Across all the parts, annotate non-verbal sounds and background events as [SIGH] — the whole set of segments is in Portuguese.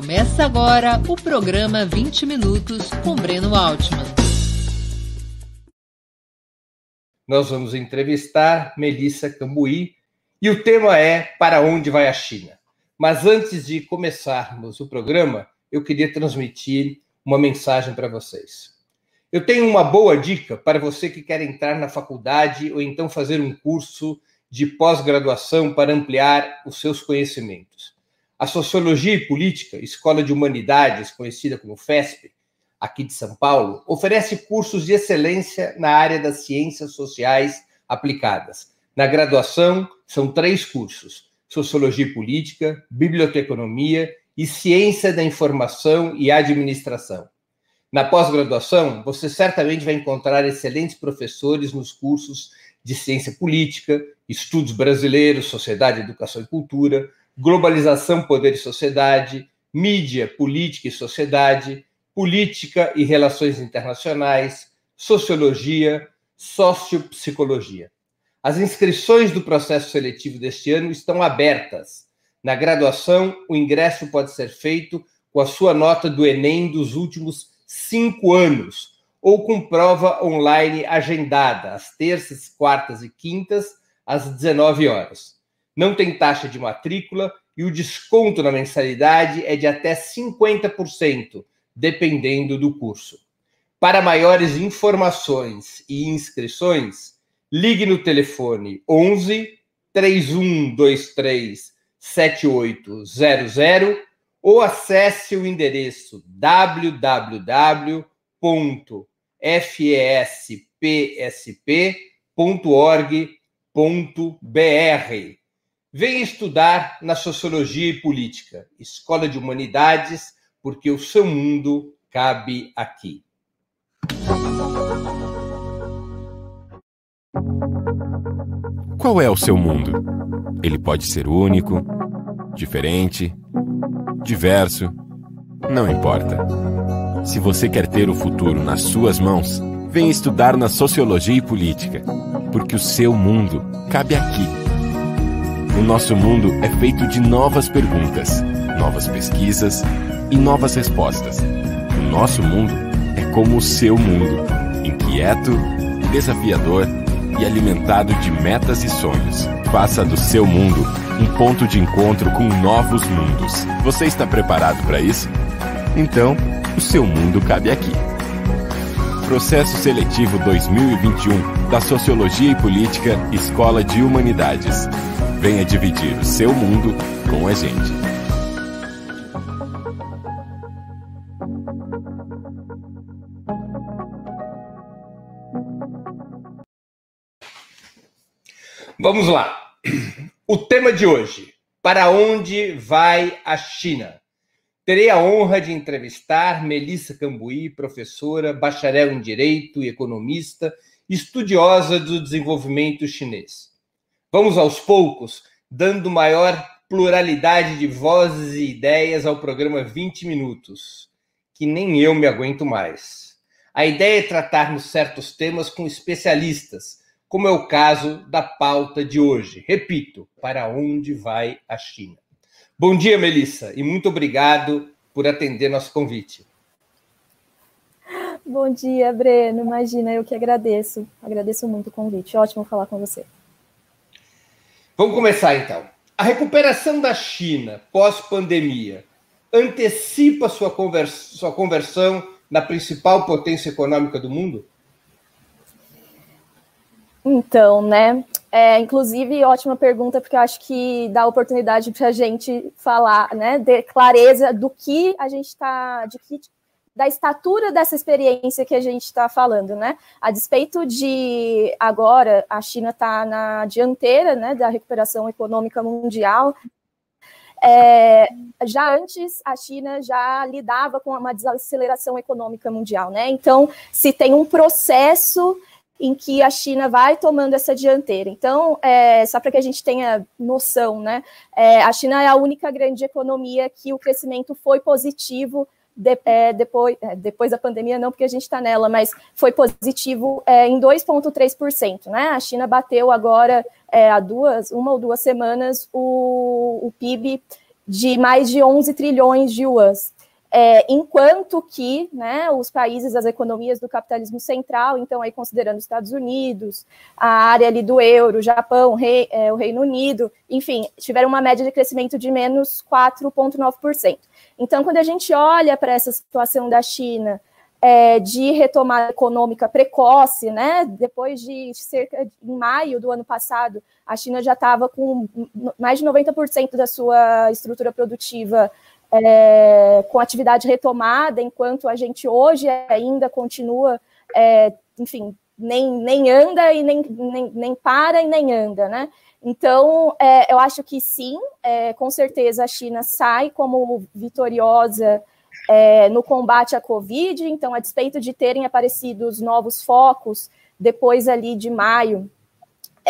Começa agora o programa 20 Minutos com Breno Altman. Nós vamos entrevistar Melissa Cambuí e o tema é Para onde vai a China? Mas antes de começarmos o programa, eu queria transmitir uma mensagem para vocês. Eu tenho uma boa dica para você que quer entrar na faculdade ou então fazer um curso de pós-graduação para ampliar os seus conhecimentos. A Sociologia e Política, Escola de Humanidades, conhecida como FESP, aqui de São Paulo, oferece cursos de excelência na área das ciências sociais aplicadas. Na graduação, são três cursos: Sociologia e Política, Biblioteconomia e Ciência da Informação e Administração. Na pós-graduação, você certamente vai encontrar excelentes professores nos cursos de Ciência Política, Estudos Brasileiros, Sociedade, Educação e Cultura, Globalização, Poder e Sociedade, Mídia, Política e Sociedade, Política e Relações Internacionais, Sociologia, Sociopsicologia. As inscrições do processo seletivo deste ano estão abertas. Na graduação, o ingresso pode ser feito com a sua nota do Enem dos últimos cinco anos, ou com prova online agendada, às terças, quartas e quintas, às 19 horas. Não tem taxa de matrícula e o desconto na mensalidade é de até 50%, dependendo do curso. Para maiores informações e inscrições, ligue no telefone 11 3123 7800 ou acesse o endereço www.fespsp.org.br. Venha estudar na Sociologia e Política, Escola de Humanidades, porque o seu mundo cabe aqui. Qual é o seu mundo? Ele pode ser único, diferente diverso, não importa. Se você quer ter o futuro nas suas mãos, venha estudar na Sociologia e Política, porque o seu mundo cabe aqui. O nosso mundo é feito de novas perguntas, novas pesquisas e novas respostas. O nosso mundo é como o seu mundo, inquieto, desafiador e alimentado de metas e sonhos. Faça do seu mundo um ponto de encontro com novos mundos. Você está preparado para isso? Então, o seu mundo cabe aqui. Processo Seletivo 2021 da Sociologia e Política Escola de Humanidades. Venha dividir o seu mundo com a gente. Vamos lá. O tema de hoje: para onde vai a China? Terei a honra de entrevistar Melissa Cambuí, professora, bacharel em Direito e economista, estudiosa do desenvolvimento chinês. Vamos aos poucos, dando maior pluralidade de vozes e ideias ao programa 20 Minutos, que nem eu me aguento mais. A ideia é tratarmos certos temas com especialistas como é o caso da pauta de hoje. Repito, para onde vai a China? Bom dia, Melissa, e muito obrigado por atender nosso convite. Bom dia, Breno. Imagina, eu que agradeço. Agradeço muito o convite. Ótimo falar com você. Vamos começar então. A recuperação da China pós-pandemia antecipa sua, convers sua conversão na principal potência econômica do mundo? Então, né? É, inclusive, ótima pergunta, porque eu acho que dá oportunidade para a gente falar, né, de clareza do que a gente está, de que da estatura dessa experiência que a gente está falando, né? A despeito de agora a China está na dianteira, né, da recuperação econômica mundial. É, já antes a China já lidava com uma desaceleração econômica mundial, né? Então, se tem um processo em que a China vai tomando essa dianteira. Então, é, só para que a gente tenha noção, né, é, a China é a única grande economia que o crescimento foi positivo de, é, depois, é, depois da pandemia, não porque a gente está nela, mas foi positivo é, em 2,3%. Né? A China bateu agora, é, há duas, uma ou duas semanas, o, o PIB de mais de 11 trilhões de yuans. É, enquanto que né, os países, as economias do capitalismo central, então aí considerando os Estados Unidos, a área ali do euro, Japão, rei, é, o Reino Unido, enfim, tiveram uma média de crescimento de menos 4,9%. Então, quando a gente olha para essa situação da China, é, de retomada econômica precoce, né? Depois de cerca de em maio do ano passado, a China já estava com mais de 90% da sua estrutura produtiva é, com atividade retomada, enquanto a gente hoje ainda continua, é, enfim, nem, nem anda e nem, nem, nem para e nem anda, né? Então, é, eu acho que sim, é, com certeza a China sai como vitoriosa é, no combate à Covid, então, a despeito de terem aparecido os novos focos depois ali de maio,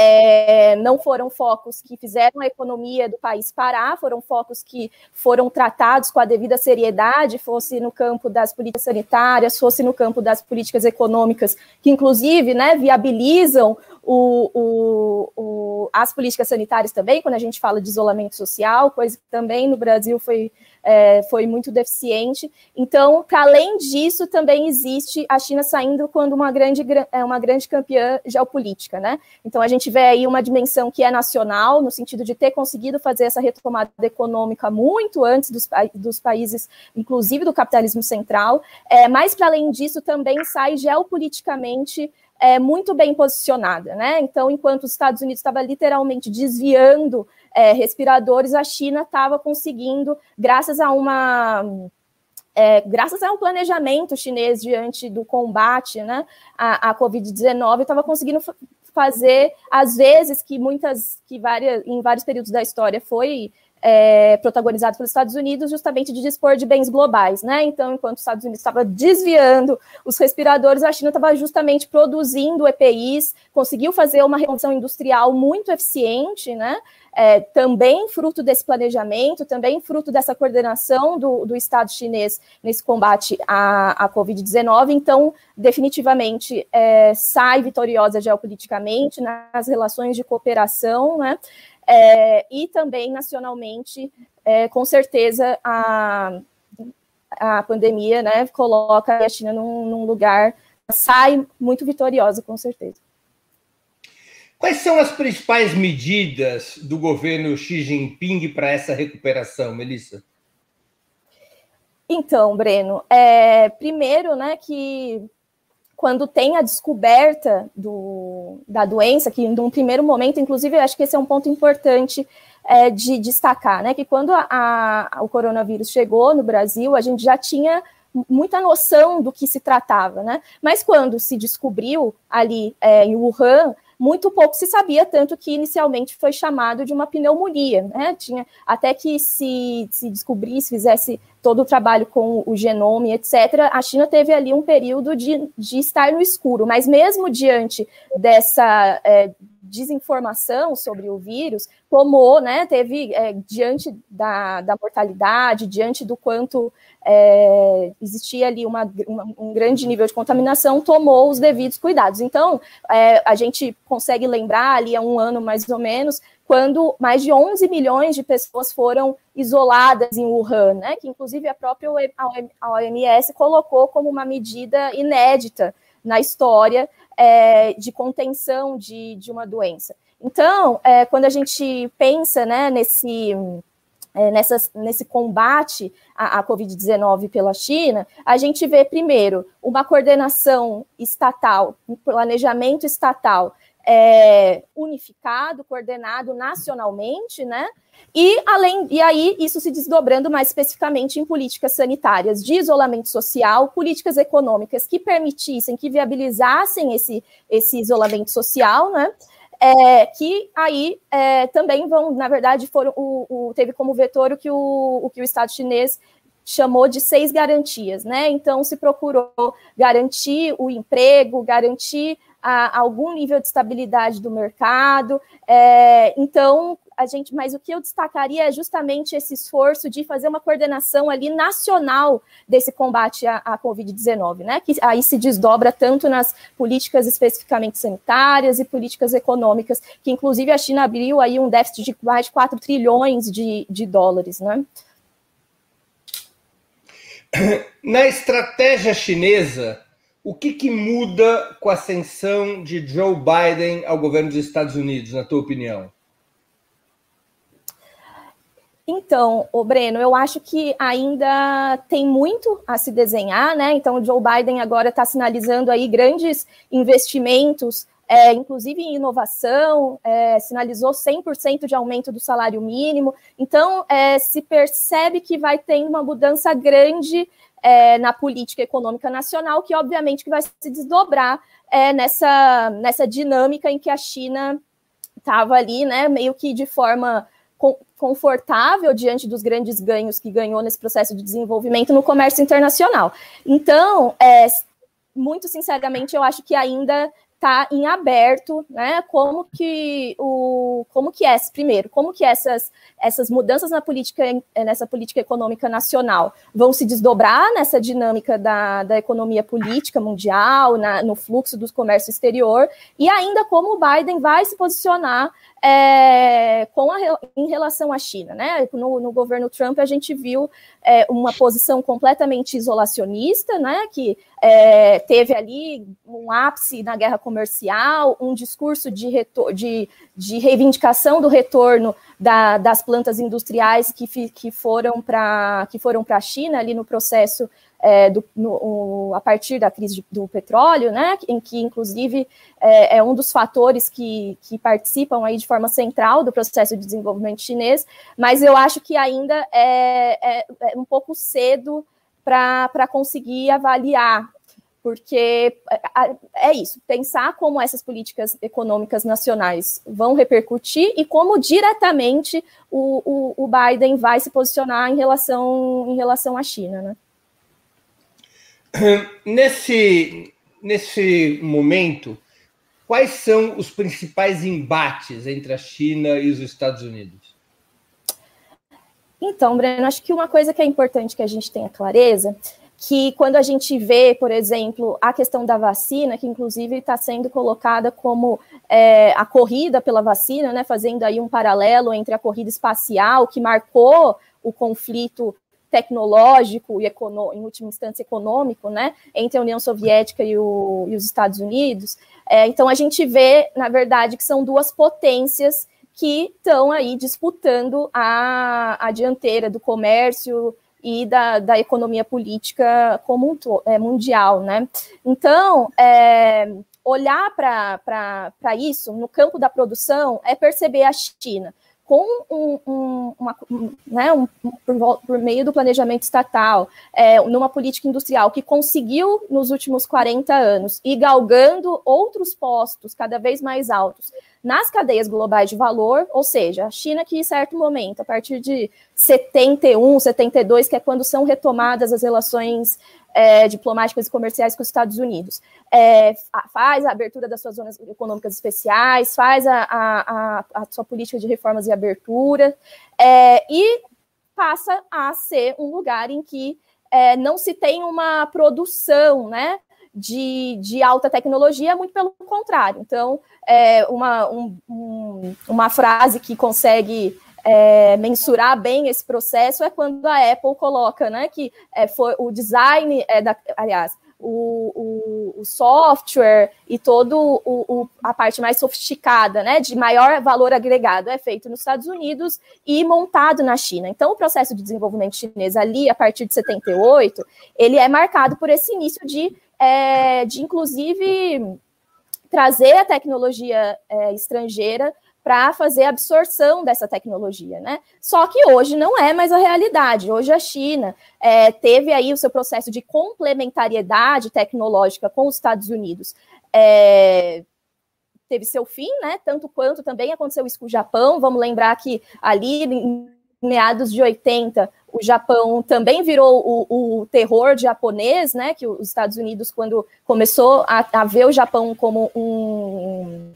é, não foram focos que fizeram a economia do país parar, foram focos que foram tratados com a devida seriedade, fosse no campo das políticas sanitárias, fosse no campo das políticas econômicas, que inclusive né, viabilizam o, o, o, as políticas sanitárias também, quando a gente fala de isolamento social, coisa que também no Brasil foi é, foi muito deficiente. Então, para além disso, também existe a China saindo quando uma grande, é uma grande campeã geopolítica, né? Então, a gente vê aí uma dimensão que é nacional, no sentido de ter conseguido fazer essa retomada econômica muito antes dos, dos países, inclusive do capitalismo central, é, mas, para além disso, também sai geopoliticamente é, muito bem posicionada, né? Então, enquanto os Estados Unidos estava literalmente desviando é, respiradores, a China estava conseguindo, graças a uma é, graças a um planejamento chinês diante do combate né, à, à Covid-19, estava conseguindo fazer, às vezes, que muitas, que várias, em vários períodos da história foi é, protagonizado pelos Estados Unidos, justamente de dispor de bens globais, né? Então, enquanto os Estados Unidos estava desviando os respiradores, a China estava justamente produzindo EPIs, conseguiu fazer uma revolução industrial muito eficiente, né? É, também fruto desse planejamento, também fruto dessa coordenação do, do Estado chinês nesse combate à, à Covid-19. Então, definitivamente, é, sai vitoriosa geopoliticamente nas relações de cooperação, né? É, e também nacionalmente, é, com certeza, a, a pandemia né, coloca a China num, num lugar, sai muito vitoriosa, com certeza. Quais são as principais medidas do governo Xi Jinping para essa recuperação, Melissa? Então, Breno, é, primeiro, né, que quando tem a descoberta do, da doença, que num primeiro momento, inclusive, eu acho que esse é um ponto importante é, de destacar, né? Que quando a, a, o coronavírus chegou no Brasil, a gente já tinha muita noção do que se tratava, né? Mas quando se descobriu ali é, em Wuhan, muito pouco se sabia, tanto que inicialmente foi chamado de uma pneumonia, né? Tinha até que se, se descobrisse, fizesse todo o trabalho com o genoma, etc., a China teve ali um período de, de estar no escuro, mas mesmo diante dessa é, desinformação sobre o vírus, tomou, né, teve, é, diante da, da mortalidade, diante do quanto é, existia ali uma, uma, um grande nível de contaminação, tomou os devidos cuidados. Então, é, a gente consegue lembrar ali há um ano mais ou menos, quando mais de 11 milhões de pessoas foram isoladas em Wuhan, né, que inclusive a própria OMS colocou como uma medida inédita na história é, de contenção de, de uma doença. Então, é, quando a gente pensa né, nesse, é, nesse combate à, à Covid-19 pela China, a gente vê, primeiro, uma coordenação estatal, um planejamento estatal é, unificado, coordenado nacionalmente, né? E além e aí isso se desdobrando mais especificamente em políticas sanitárias de isolamento social, políticas econômicas que permitissem, que viabilizassem esse, esse isolamento social, né? É, que aí é, também vão, na verdade, foram o, o, teve como vetor o que o, o que o Estado chinês chamou de seis garantias, né? Então se procurou garantir o emprego, garantir a, algum nível de estabilidade do mercado. É, então a gente, mas o que eu destacaria é justamente esse esforço de fazer uma coordenação ali nacional desse combate à, à Covid-19, né? Que aí se desdobra tanto nas políticas especificamente sanitárias e políticas econômicas, que inclusive a China abriu aí um déficit de mais de 4 trilhões de, de dólares, né? [COUGHS] Na estratégia chinesa, o que, que, muda com a ascensão de Joe Biden ao governo dos Estados Unidos, na tua opinião? Então, o Breno, eu acho que ainda tem muito a se desenhar, né? Então, o Joe Biden agora está sinalizando aí grandes investimentos, é, inclusive em inovação, é, sinalizou 100% de aumento do salário mínimo. Então, é, se percebe que vai ter uma mudança grande é, na política econômica nacional, que obviamente que vai se desdobrar é, nessa, nessa dinâmica em que a China estava ali, né, meio que de forma confortável diante dos grandes ganhos que ganhou nesse processo de desenvolvimento no comércio internacional. Então, é, muito sinceramente, eu acho que ainda está em aberto, né? Como que o como que é primeiro, como que essas essas mudanças na política nessa política econômica nacional vão se desdobrar nessa dinâmica da, da economia política mundial, na, no fluxo do comércio exterior e ainda como o Biden vai se posicionar é, com a, em relação à China, né? No, no governo Trump a gente viu é, uma posição completamente isolacionista, né? Que é, teve ali um ápice na guerra comercial, um discurso de, de, de reivindicação do retorno da, das plantas industriais que, que foram para a China ali no processo é, do, no, a partir da crise do petróleo, né, em que inclusive é, é, um dos fatores que, que participam aí de forma central do processo de desenvolvimento chinês, mas eu acho que ainda é, é, é um pouco cedo para conseguir avaliar, porque é, isso, pensar como essas políticas econômicas nacionais vão repercutir e como diretamente o, o, o Biden vai se posicionar em relação, em relação à China, né? [CLEARS THROAT] Nesse, nesse momento, quais são os principais embates entre a China e os Estados Unidos? Então, Breno, acho que uma coisa que é importante que a gente tenha clareza que quando a gente vê, por exemplo, a questão da vacina, que inclusive está sendo colocada como é, a corrida pela vacina, né, fazendo aí um paralelo entre a corrida espacial, que marcou o conflito tecnológico e em última instância econômico, né, entre a União Soviética e, o, e os Estados Unidos. É, então a gente vê, na verdade, que são duas potências que estão aí disputando a, a dianteira do comércio e da, da economia política como um é, mundial, né? Então, é, olhar para isso no campo da produção é perceber a China com um, um, uma, um, né, um, por, por, meio do planejamento estatal, é, numa política industrial que conseguiu, nos últimos 40 anos, ir galgando outros postos cada vez mais altos nas cadeias globais de valor, ou seja, a China que em certo momento, a partir de 71, 72, que é quando são retomadas as relações é, diplomáticas e comerciais com os Estados Unidos, é, faz a abertura das suas zonas econômicas especiais, faz a, a, a sua política de reformas e abertura, é, e passa a ser um lugar em que é, não se tem uma produção, né, de, de alta tecnologia, muito pelo contrário. Então, é, uma, um, um, uma frase que consegue é, mensurar bem esse processo é quando a Apple coloca, né, que é, foi o design, é, da, aliás, o, o, o, software e o, a parte mais sofisticada, né, de maior valor agregado, é feito nos Estados Unidos e montado na China. Então, o processo de desenvolvimento chinês ali, a partir de 78, ele é marcado por esse início de, é, de inclusive, trazer a tecnologia é, estrangeira para fazer a absorção dessa tecnologia, né? Só que hoje não é mais a realidade. Hoje a China é, teve aí o seu processo de complementariedade tecnológica com os Estados Unidos. É, teve seu fim, né? Tanto quanto também aconteceu isso com o Japão. Vamos lembrar que ali em meados de 80, o Japão também virou o, o, terror japonês, né? Que os Estados Unidos, quando começou a, a ver o Japão como um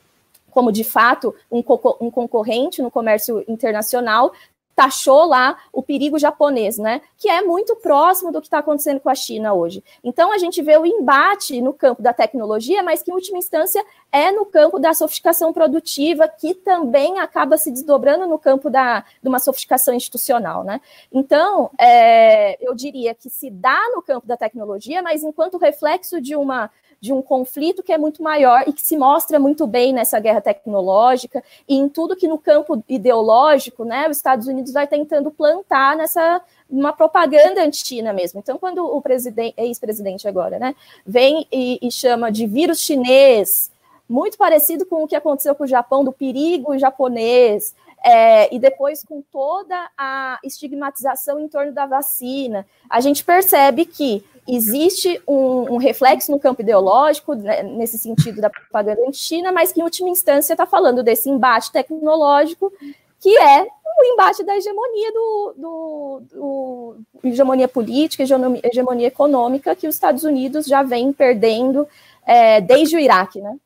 como de fato um, um concorrente no comércio internacional, taxou lá o perigo japonês, né? Que é muito próximo do que está acontecendo com a China hoje. Então a gente vê o embate no campo da tecnologia, mas que em última instância é no campo da sofisticação produtiva, que também acaba se desdobrando no campo da, de uma sofisticação institucional, né? Então é, eu diria que se dá no campo da tecnologia, mas enquanto reflexo de uma de um conflito que é muito maior e que se mostra muito bem nessa guerra tecnológica e em tudo que no campo ideológico, né, os Estados Unidos vai tentando plantar nessa uma propaganda anti-China mesmo. Então, quando o presidente, ex-presidente agora, né, vem e, e chama de vírus chinês, muito parecido com o que aconteceu com o Japão, do perigo japonês, é, e depois com toda a estigmatização em torno da vacina, a gente percebe que existe um, um reflexo no campo ideológico, né, nesse sentido da propaganda anti-China, mas que em última instância está falando desse embate tecnológico, que é o embate da hegemonia do, do, do hegemonia política, hegemonia, econômica que os Estados Unidos já vem perdendo é, desde o Iraque, né?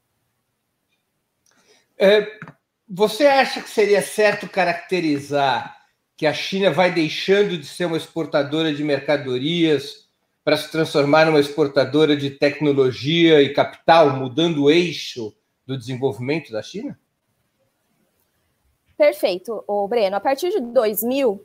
É, você acha que seria certo caracterizar que a China vai deixando de ser uma exportadora de mercadorias para se transformar numa exportadora de tecnologia e capital, mudando o eixo do desenvolvimento da China? Perfeito, o Breno. A partir de 2000, o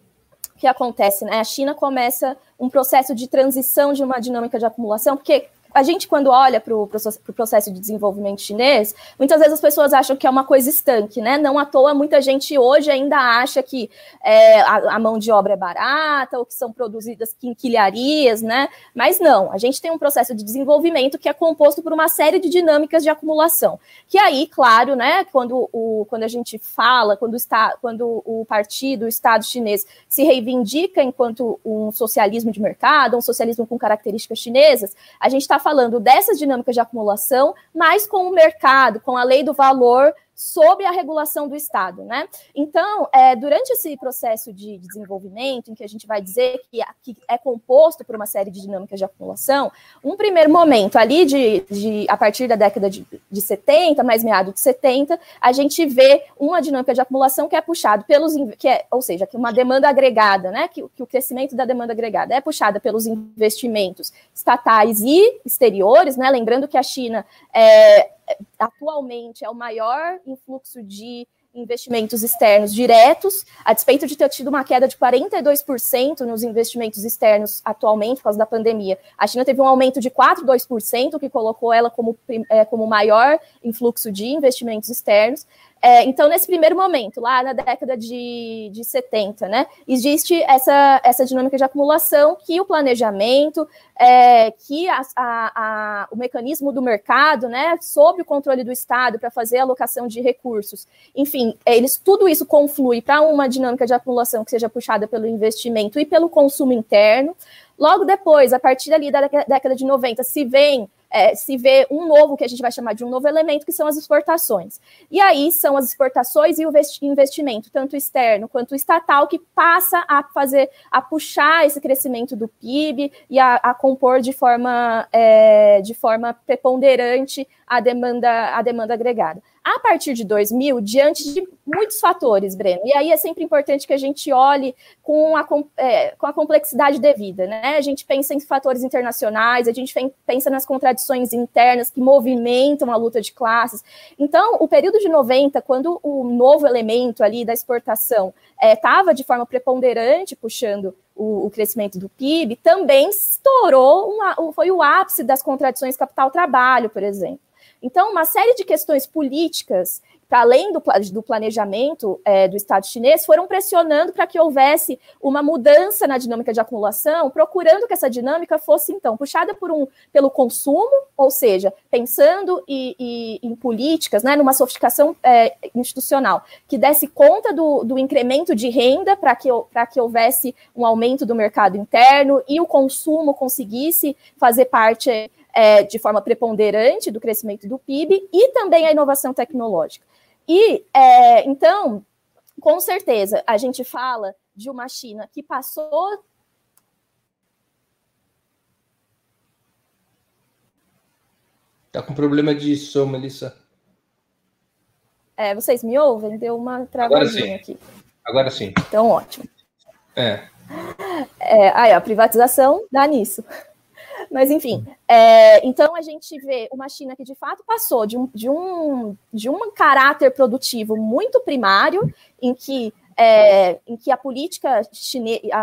que acontece? Né? A China começa um processo de transição de uma dinâmica de acumulação, porque a gente, quando olha para o processo de desenvolvimento chinês, muitas vezes as pessoas acham que é uma coisa estanque, né? Não à toa, muita gente hoje ainda acha que é, a, a, mão de obra é barata, ou que são produzidas quinquilharias, né? Mas não, a gente tem um processo de desenvolvimento que é composto por uma série de dinâmicas de acumulação. Que aí, claro, né, quando, o, quando a gente fala, quando, está, quando o partido, o Estado chinês se reivindica enquanto um socialismo de mercado, um socialismo com características chinesas, a gente está falando dessas dinâmicas de acumulação, mas com o mercado, com a lei do valor sob a regulação do Estado, né? Então, é, durante esse processo de desenvolvimento, em que a gente vai dizer que, que, é composto por uma série de dinâmicas de acumulação, um primeiro momento ali de, de a partir da década de, de 70, mais meado de 70, a gente vê uma dinâmica de acumulação que é puxado pelos, que é, ou seja, que uma demanda agregada, né? Que, que o crescimento da demanda agregada é puxada pelos investimentos estatais e exteriores, né? Lembrando que a China é, atualmente é o maior influxo de investimentos externos diretos, a despeito de ter tido uma queda de 42% nos investimentos externos atualmente por causa da pandemia. A China teve um aumento de 4,2%, que colocou ela como, é, como maior influxo de investimentos externos. É, então, nesse primeiro momento, lá na década de, de 70, né, existe essa, essa dinâmica de acumulação que o planejamento, é, que a, a, a, o mecanismo do mercado, né, sob o controle do Estado para fazer a alocação de recursos, enfim, eles tudo isso conflui para uma dinâmica de acumulação que seja puxada pelo investimento e pelo consumo interno. Logo depois, a partir ali da década de 90, se vem é, se vê um novo, que a gente vai chamar de um novo elemento, que são as exportações. E aí são as exportações e o investimento, tanto externo quanto estatal, que passa a fazer, a puxar esse crescimento do PIB e a, a compor de forma, é, de forma preponderante a demanda, a demanda agregada. A partir de 2000, diante de muitos fatores, Breno, e aí é sempre importante que a gente olhe com a, é, com a complexidade devida, né? A gente pensa em fatores internacionais, a gente pensa nas contradições internas que movimentam a luta de classes. Então, o período de 90, quando o novo elemento ali da exportação estava é, de forma preponderante puxando o, o, crescimento do PIB, também estourou, uma, foi o ápice das contradições capital-trabalho, por exemplo. Então, uma série de questões políticas, para além do, do planejamento é, do Estado chinês, foram pressionando para que houvesse uma mudança na dinâmica de acumulação, procurando que essa dinâmica fosse, então, puxada por um, pelo consumo, ou seja, pensando e, e, em políticas, né, numa sofisticação é, institucional, que desse conta do, do incremento de renda para que, que houvesse um aumento do mercado interno e o consumo conseguisse fazer parte é, de forma preponderante do crescimento do PIB e também a inovação tecnológica. E é, então, com certeza, a gente fala de uma China que passou Tá com problema de som, Melissa. É, vocês me ouvem? Deu uma travadinha aqui. Agora sim. Então, ótimo. É. é aí, a privatização dá nisso. Mas, enfim, é, então a gente vê uma China que de fato passou de um, de um, de um caráter produtivo muito primário, em que é, em que a política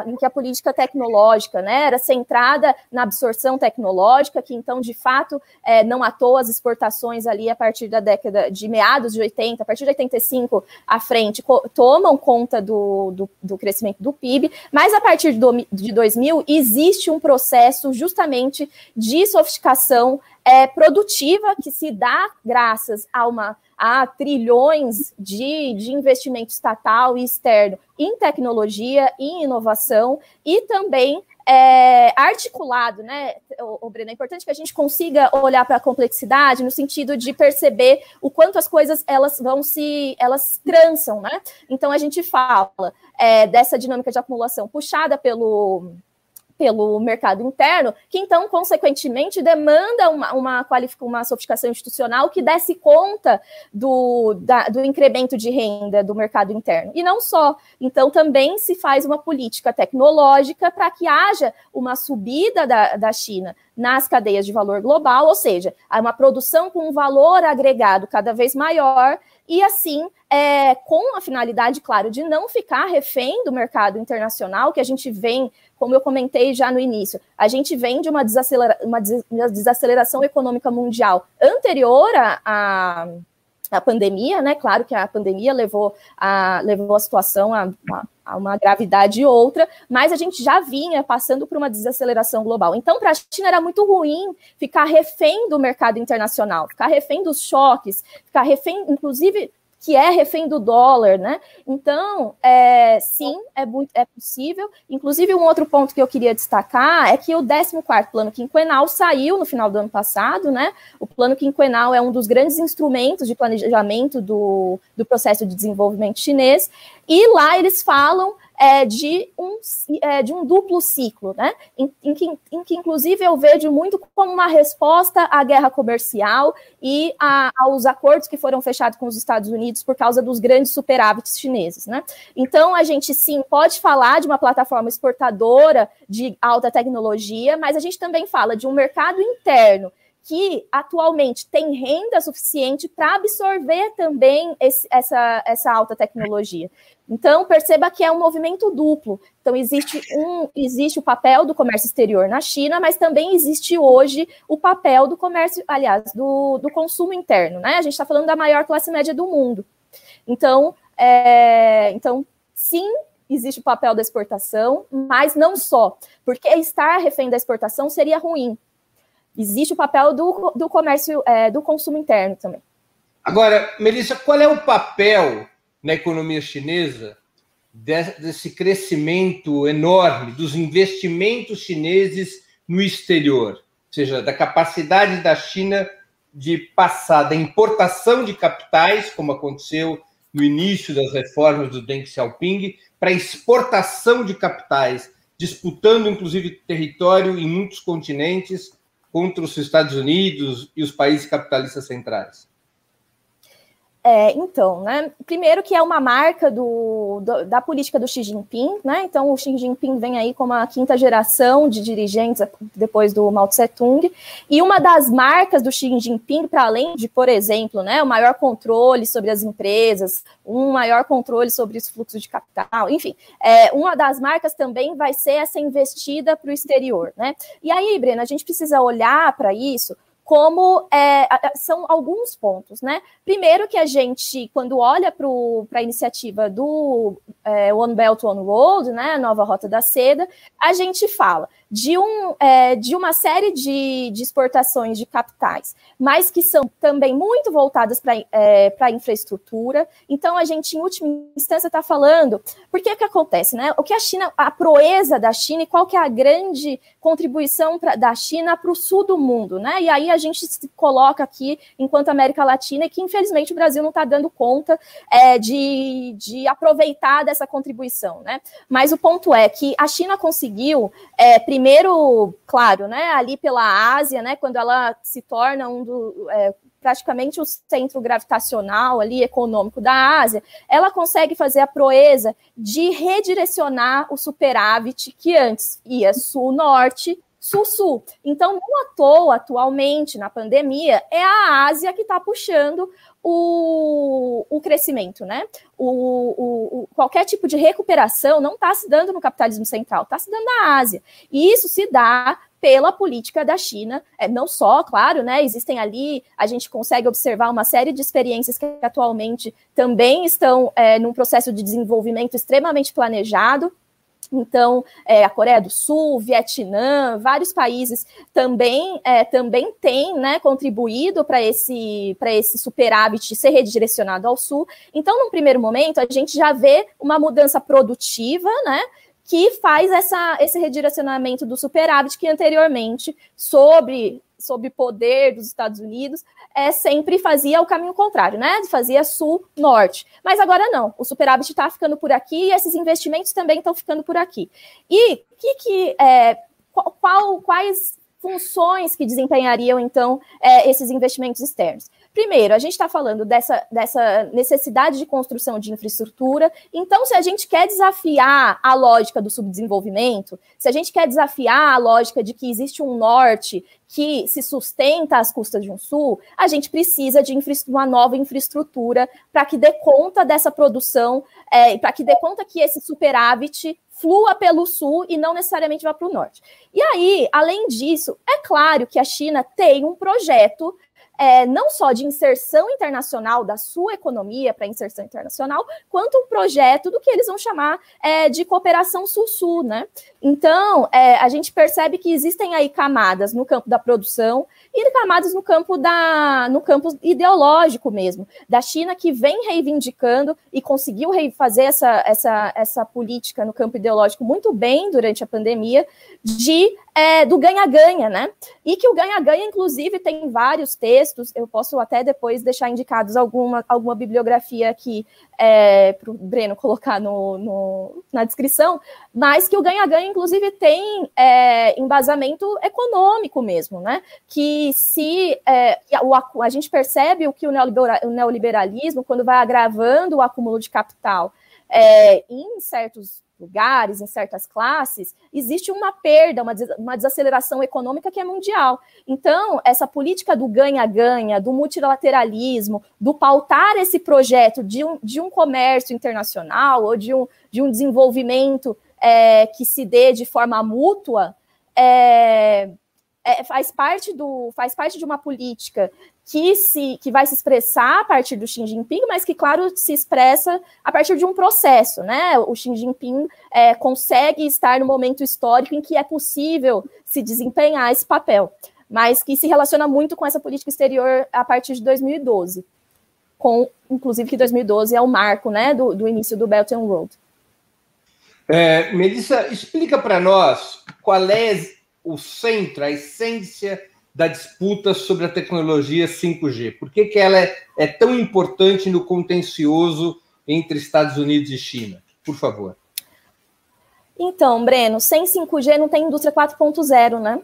em que a política tecnológica né, era centrada na absorção tecnológica, que então, de fato, é, não à toa as exportações ali a partir da década de meados de 80, a partir de 85 à frente, tomam conta do, do, do crescimento do PIB, mas a partir de, de 2000 existe um processo justamente de sofisticação é, produtiva que se dá graças a uma a trilhões de, de investimento estatal e externo em tecnologia, em inovação e também é, articulado, né, o, Breno, é importante que a gente consiga olhar para a complexidade no sentido de perceber o quanto as coisas elas vão se, elas trançam, né? Então a gente fala é, dessa dinâmica de acumulação puxada pelo pelo mercado interno, que então, consequentemente, demanda uma, uma, uma sofisticação institucional que desse conta do, da, do incremento de renda do mercado interno. E não só. Então, também se faz uma política tecnológica para que haja uma subida da, da China nas cadeias de valor global, ou seja, uma produção com um valor agregado cada vez maior e assim, é, com a finalidade, claro, de não ficar refém do mercado internacional, que a gente vem como eu comentei já no início, a gente vem de uma, desacelera uma desaceleração econômica mundial anterior à, à, pandemia, né? Claro que a pandemia levou a, levou a situação a, a uma gravidade outra, mas a gente já vinha passando por uma desaceleração global. Então, para a China era muito ruim ficar refém do mercado internacional, ficar refém dos choques, ficar refém, inclusive, que é refém do dólar, né? Então, é, sim, é, é possível. Inclusive, um outro ponto que eu queria destacar é que o 14º Plano Quinquenal saiu no final do ano passado, né? O Plano Quinquenal é um dos grandes instrumentos de planejamento do, do processo de desenvolvimento chinês, e lá eles falam é, de, um, é, de um duplo ciclo, né? Em, em, que, em, que, inclusive, eu vejo muito como uma resposta à guerra comercial e a, aos acordos que foram fechados com os Estados Unidos por causa dos grandes superávites chineses, né? Então, a gente sim pode falar de uma plataforma exportadora de alta tecnologia, mas a gente também fala de um mercado interno que atualmente tem renda suficiente para absorver também esse, essa, essa alta tecnologia. Então, perceba que é um movimento duplo. Então, existe, um, existe o papel do comércio exterior na China, mas também existe hoje o papel do comércio, aliás, do, do consumo interno. Né? A gente está falando da maior classe média do mundo. Então, é, então, sim, existe o papel da exportação, mas não só, porque estar refém da exportação seria ruim existe o papel do, do comércio, é, do consumo interno também. Agora, Melissa, qual é o papel na economia chinesa desse crescimento enorme dos investimentos chineses no exterior? Ou seja, da capacidade da China de passar da importação de capitais, como aconteceu no início das reformas do Deng Xiaoping, para exportação de capitais, disputando inclusive território em muitos continentes contra os Estados Unidos e os países capitalistas centrais? É, então, né? Primeiro que é uma marca do, do, da política do Xi Jinping, né? Então o Xi Jinping vem aí como a quinta geração de dirigentes depois do Mao Tse Tung. E uma das marcas do Xi Jinping, para além de, por exemplo, né, o maior controle sobre as empresas, um maior controle sobre os fluxos de capital, enfim, é, uma das marcas também vai ser essa investida para o exterior, né? E aí, Brena, a gente precisa olhar para isso como é, são alguns pontos, né? Primeiro que a gente, quando olha para a iniciativa do é, One Belt One Road, né, a nova Rota da Seda, a gente fala de, um, é, de uma série de, de, exportações de capitais, mas que são também muito voltadas para é, a infraestrutura. Então, a gente, em última instância, está falando, por que que acontece, né? O que a China, a proeza da China e qual que é a grande contribuição pra, da China para o sul do mundo, né? E aí a gente se coloca aqui, enquanto América Latina, que infelizmente o Brasil não está dando conta é, de, de aproveitar dessa contribuição, né? Mas o ponto é que a China conseguiu, é, primeiro, claro, né, ali pela Ásia, né, quando ela se torna um do, é, praticamente o centro gravitacional ali econômico da Ásia, ela consegue fazer a proeza de redirecionar o superávit que antes ia sul-norte sul-sul. Então, não à toa, atualmente, na pandemia, é a Ásia que está puxando o, o crescimento, né? O, o, qualquer tipo de recuperação não está se dando no capitalismo central, está se dando na Ásia. E isso se dá pela política da China, é, não só, claro, né? Existem ali, a gente consegue observar uma série de experiências que atualmente também estão é, num processo de desenvolvimento extremamente planejado, então, é, a Coreia do Sul, Vietnã, vários países também, é, também têm né, contribuído para esse, esse superávit ser redirecionado ao sul. Então, num primeiro momento, a gente já vê uma mudança produtiva, né? Que faz essa, esse redirecionamento do superávit que anteriormente, sobre sob poder dos Estados Unidos, é, sempre fazia o caminho contrário, né? Fazia sul-norte. Mas agora não, o superávit está ficando por aqui e esses investimentos também estão ficando por aqui. E que, que é, qual, quais funções que desempenhariam, então, é, esses investimentos externos? Primeiro, a gente está falando dessa, dessa necessidade de construção de infraestrutura. Então, se a gente quer desafiar a lógica do subdesenvolvimento, se a gente quer desafiar a lógica de que existe um norte que se sustenta às custas de um sul, a gente precisa de uma nova infraestrutura para que dê conta dessa produção, é, para que dê conta que esse superávit flua pelo sul e não necessariamente vá para o norte. E aí, além disso, é claro que a China tem um projeto é, não só de inserção internacional da sua economia para inserção internacional, quanto um projeto do que eles vão chamar é, de cooperação sul-sul, né? Então, é, a gente percebe que existem aí camadas no campo da produção e camadas no campo da no campo ideológico mesmo, da China que vem reivindicando e conseguiu fazer essa, essa, essa política no campo ideológico muito bem durante a pandemia, de é, do ganha-ganha, né? E que o ganha-ganha, inclusive, tem vários textos, eu posso até depois deixar indicados alguma, alguma bibliografia aqui é, para o Breno colocar no, no, na descrição, mas que o ganha-ganha, inclusive, tem é, embasamento econômico mesmo, né? Que se é, o, a gente percebe o que o, neoliberalismo, quando vai agravando o acúmulo de capital é, em certos lugares, em certas classes, existe uma perda, uma, uma desaceleração econômica que é mundial. Então, essa política do ganha-ganha, do multilateralismo, do pautar esse projeto de um, de um comércio internacional ou de um, de um desenvolvimento é, que se dê de forma mútua, é, é, faz, parte do, faz parte de uma política que, se, que vai se expressar a partir do Xi Jinping, mas que, claro, se expressa a partir de um processo, né? O Xi Jinping é, consegue estar no momento histórico em que é possível se desempenhar esse papel, mas que se relaciona muito com essa política exterior a partir de 2012, com, inclusive, que 2012 é o marco, né, do, do início do Belt and Road. É, Melissa, explica para nós qual é o centro, a essência da disputa sobre a tecnologia 5G? Por que, que ela é, é tão importante no contencioso entre Estados Unidos e China? Por favor. Então, Breno, sem 5G não tem indústria 4.0, né?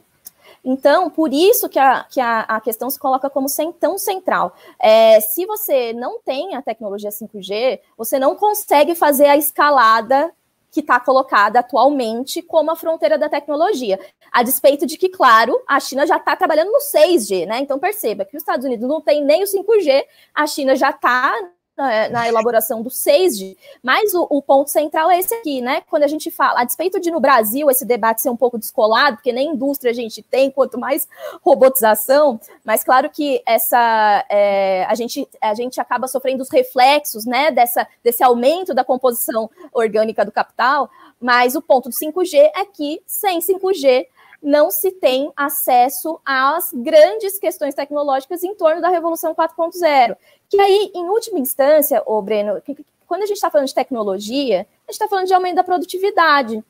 Então, por isso que a, que a, a questão se coloca como sem, tão central. É, se você não tem a tecnologia 5G, você não consegue fazer a escalada que está colocada atualmente como a fronteira da tecnologia. A despeito de que, claro, a China já está trabalhando no 6G, né? Então perceba que os Estados Unidos não tem nem o 5G, a China já está na, na, elaboração do 6G, mas o, o, ponto central é esse aqui, né? Quando a gente fala, a despeito de no Brasil esse debate ser um pouco descolado, porque nem indústria a gente tem, quanto mais robotização, mas claro que essa é, a, gente, a gente acaba sofrendo os reflexos né, dessa, desse aumento da composição orgânica do capital, mas o ponto do 5G é que sem 5G não se tem acesso às grandes questões tecnológicas em torno da Revolução 4.0. Que aí, em última instância, ô Breno, quando a gente está falando de tecnologia, a gente está falando de aumento da produtividade.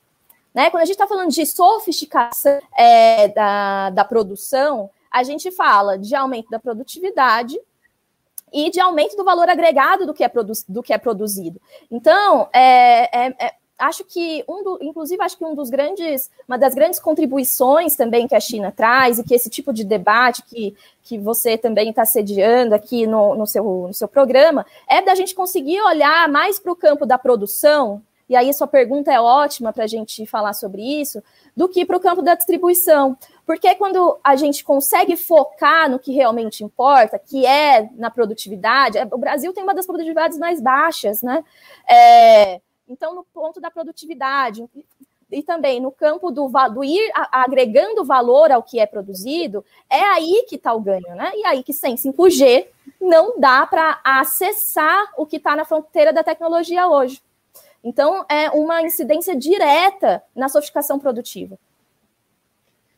Né? Quando a gente está falando de sofisticação é, da, da produção, a gente fala de aumento da produtividade e de aumento do valor agregado do que é, produ do que é produzido. Então, é, é, é acho que um do, inclusive acho que um dos grandes, uma das grandes contribuições também que a China traz e que esse tipo de debate que, que você também está sediando aqui no, no, seu, no seu programa é da gente conseguir olhar mais para o campo da produção. E aí sua pergunta é ótima para a gente falar sobre isso, do que para o campo da distribuição. Porque quando a gente consegue focar no que realmente importa, que é na produtividade, o Brasil tem uma das produtividades mais baixas, né? É, então, no ponto da produtividade, e também no campo do, do ir agregando valor ao que é produzido, é aí que está o ganho, né? E aí que sem 5G não dá para acessar o que está na fronteira da tecnologia hoje. Então, é uma incidência direta na sofisticação produtiva.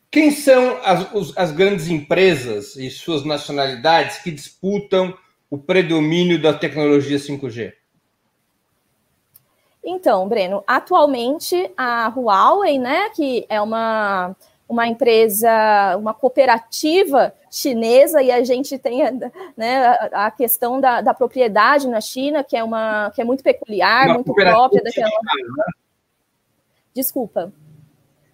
Quem são as, os, as grandes empresas e suas nacionalidades que disputam o predomínio da tecnologia 5G? Então, Breno, atualmente a Huawei, né, que é uma, uma empresa, uma cooperativa chinesa, e a gente tem né, a, questão da, da, propriedade na China, que é, uma, que é muito peculiar, uma muito própria daquela. Né? Desculpa.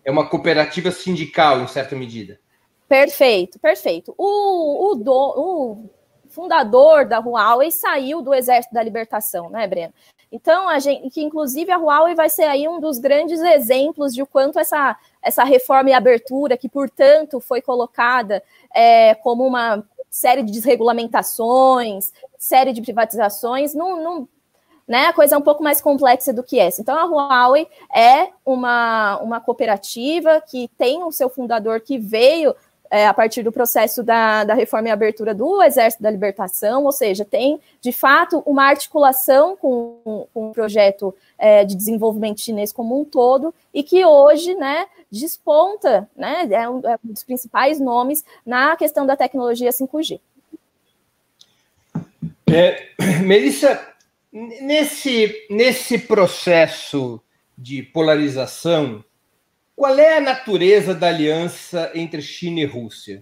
É uma cooperativa sindical, em certa medida. Perfeito, perfeito. O, o, do, o fundador da Huawei saiu do Exército da Libertação, né, Breno? Então, a gente, que inclusive a Huawei vai ser aí um dos grandes exemplos de o quanto essa, essa reforma e abertura, que portanto foi colocada é, como uma série de desregulamentações, série de privatizações, não, não, né, a coisa é um pouco mais complexa do que essa. Então, a Huawei é uma, uma cooperativa que tem o seu fundador que veio é, a partir do processo da, da reforma e abertura do Exército da Libertação, ou seja, tem, de fato, uma articulação com, com o projeto é, de desenvolvimento chinês como um todo, e que hoje, né, desponta, né, é um, é um dos principais nomes na questão da tecnologia 5G. É, Melissa, nesse, nesse processo de polarização, qual é a natureza da aliança entre China e Rússia?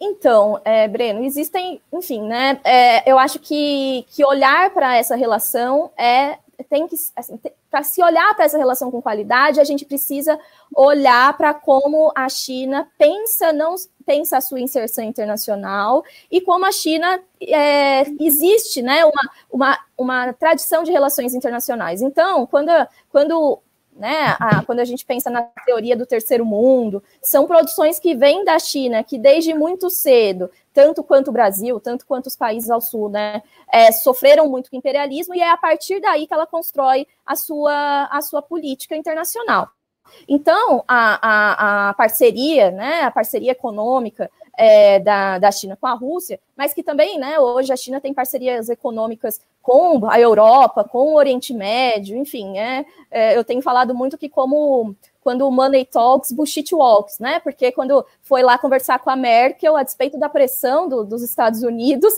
Então, é, Breno, existem, enfim, né? É, eu acho que, que olhar para essa relação é tem que assim, para se olhar para essa relação com qualidade, a gente precisa olhar para como a China pensa não pensa a sua inserção internacional e como a China é, existe, né, uma, uma, uma tradição de relações internacionais. Então, quando, quando né, a, quando a gente pensa na teoria do terceiro mundo, são produções que vêm da China, que desde muito cedo, tanto quanto o Brasil, tanto quanto os países ao sul, né, é, sofreram muito com o imperialismo, e é a partir daí que ela constrói a sua, a sua política internacional. Então, a, a, a parceria, né, a parceria econômica é, da, da China com a Rússia, mas que também, né, hoje a China tem parcerias econômicas com a Europa, com o Oriente Médio, enfim, é, é eu tenho falado muito que como quando o Money Talks, bullshit walks, né? Porque quando foi lá conversar com a Merkel, a despeito da pressão do, dos Estados Unidos,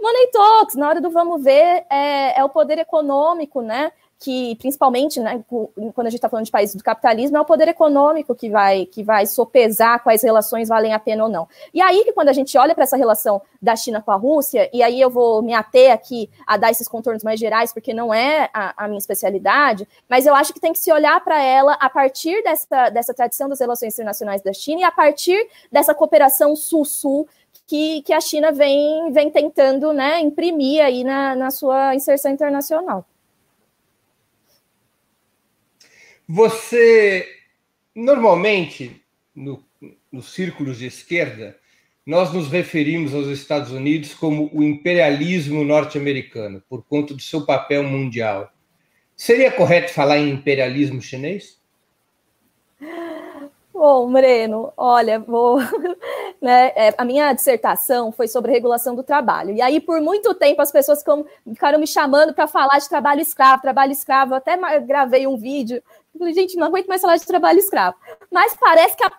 Money Talks, na hora do vamos ver, é, é o poder econômico, né? Que principalmente, né, quando a gente está falando de países do capitalismo, é o poder econômico que vai que vai sopesar quais relações valem a pena ou não. E aí que quando a gente olha para essa relação da China com a Rússia, e aí eu vou me ater aqui a dar esses contornos mais gerais, porque não é a, a minha especialidade, mas eu acho que tem que se olhar para ela a partir dessa, dessa tradição das relações internacionais da China e a partir dessa cooperação sul-sul que, que a China vem, vem tentando né, imprimir aí na, na sua inserção internacional. Você, normalmente, no, nos círculos de esquerda, nós nos referimos aos Estados Unidos como o imperialismo norte-americano, por conta do seu papel mundial. Seria correto falar em imperialismo chinês? Bom, Moreno, olha, vou. [LAUGHS] Né, é, a minha dissertação foi sobre regulação do trabalho. E aí, por muito tempo, as pessoas ficaram me chamando para falar de trabalho escravo, trabalho escravo. Até gravei um vídeo Falei, gente, não aguento mais falar de trabalho escravo. Mas parece que a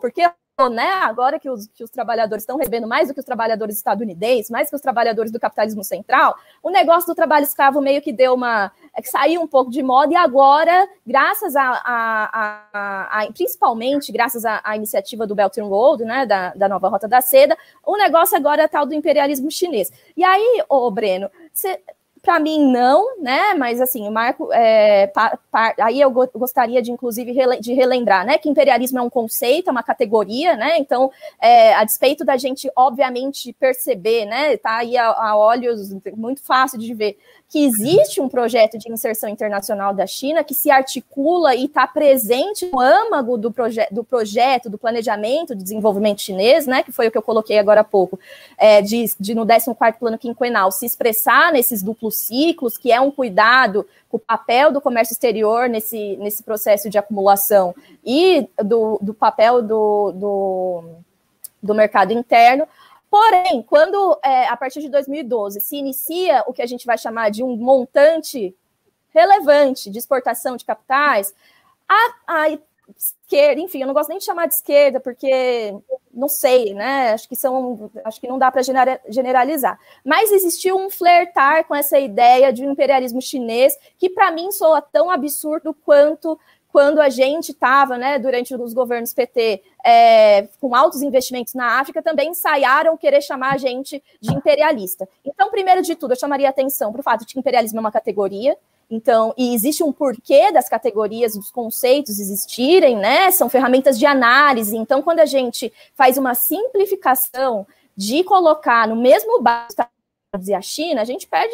porque né, agora que os, que os trabalhadores estão recebendo mais do que os trabalhadores estadunidenses, mais que os trabalhadores do capitalismo central, o negócio do trabalho escravo meio que deu uma. É que saiu um pouco de moda, e agora, graças a, a, a, a principalmente graças à, iniciativa do Belt and Road, né, da, da nova Rota da Seda, o negócio agora é tal do imperialismo chinês. E aí, ô Breno, você para mim, não, né? Mas assim, o Marco, é, pa, pa, aí eu go gostaria de, inclusive, rele de relembrar, né? Que imperialismo é um conceito, é uma categoria, né? Então, é, a despeito da gente, obviamente, perceber, né? Tá aí a, a olhos muito fácil de ver que existe um projeto de inserção internacional da China que se articula e está presente no âmago do, proje do projeto, do planejamento de desenvolvimento chinês, né, que foi o que eu coloquei agora há pouco, é, de, de no 14º plano quinquenal se expressar nesses duplos ciclos, que é um cuidado com o papel do comércio exterior nesse, nesse processo de acumulação e do, do papel do, do, do mercado interno, Porém, quando é, a partir de 2012 se inicia o que a gente vai chamar de um montante relevante de exportação de capitais, a, a esquerda, enfim, eu não gosto nem de chamar de esquerda, porque não sei, né? Acho que são, acho que não dá para generalizar. Mas existiu um flertar com essa ideia de um imperialismo chinês que para mim soa tão absurdo quanto quando a gente estava, né, durante os governos PT, é, com altos investimentos na África, também ensaiaram querer chamar a gente de imperialista. Então, primeiro de tudo, eu chamaria atenção para o fato de que imperialismo é uma categoria, então, e existe um porquê das categorias, dos conceitos existirem, né? São ferramentas de análise. Então, quando a gente faz uma simplificação de colocar no mesmo basta e a China, a gente perde,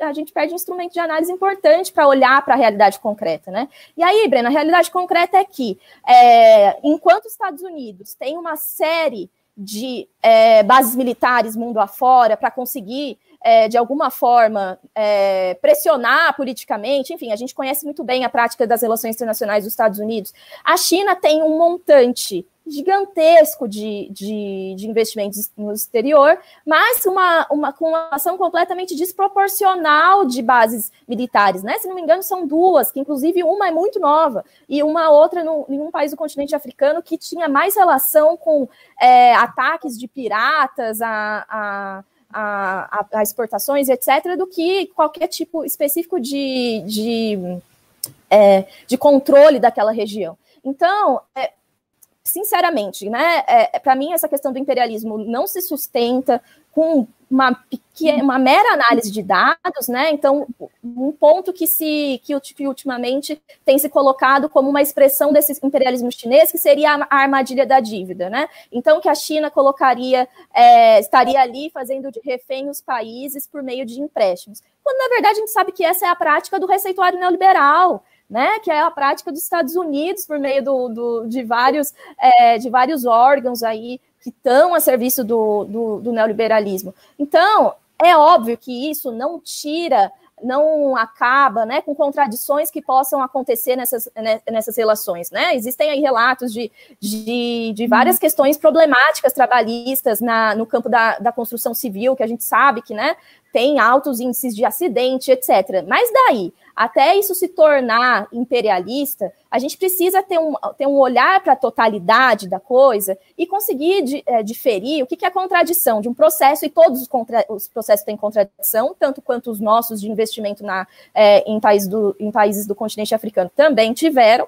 a gente perde um instrumento de análise importante para olhar para a realidade concreta, né? E aí, Breno, a realidade concreta é que, é, enquanto os Estados Unidos têm uma série de é, bases militares mundo afora para conseguir, é, de alguma forma, é, pressionar politicamente, enfim, a gente conhece muito bem a prática das relações internacionais dos Estados Unidos. A China tem um montante gigantesco de, de, de, investimentos no exterior, mas uma, uma, com uma ação completamente desproporcional de bases militares, né? Se não me engano, são duas, que inclusive uma é muito nova, e uma outra no, em um país do continente africano que tinha mais relação com é, ataques de piratas, a, a a, a, exportações, etc., do que qualquer tipo específico de, de, é, de controle daquela região. Então, é, sinceramente, né, é, para mim essa questão do imperialismo não se sustenta com uma pequena, uma mera análise de dados, né? Então, um ponto que se que, que ultimamente tem se colocado como uma expressão desse imperialismo chinês, que seria a, armadilha da dívida, né? Então, que a China colocaria, é, estaria ali fazendo de refém os países por meio de empréstimos. Quando na verdade a gente sabe que essa é a prática do receituário neoliberal né, que é a prática dos Estados Unidos por meio do, do de, vários, é, de vários órgãos aí que estão a serviço do, do, do neoliberalismo. Então, é óbvio que isso não tira não acaba né, com contradições que possam acontecer nessas, né, nessas relações. Né? Existem aí relatos de, de, de várias questões problemáticas trabalhistas na, no campo da, da construção civil, que a gente sabe que né, tem altos índices de acidente, etc. Mas daí até isso se tornar imperialista, a gente precisa ter um, ter um olhar para a totalidade da coisa e conseguir de, é, diferir o que, que, é contradição de um processo, e todos os, contra, os, processos têm contradição, tanto quanto os nossos de investimento na, é, em, país do, em países do continente africano também tiveram,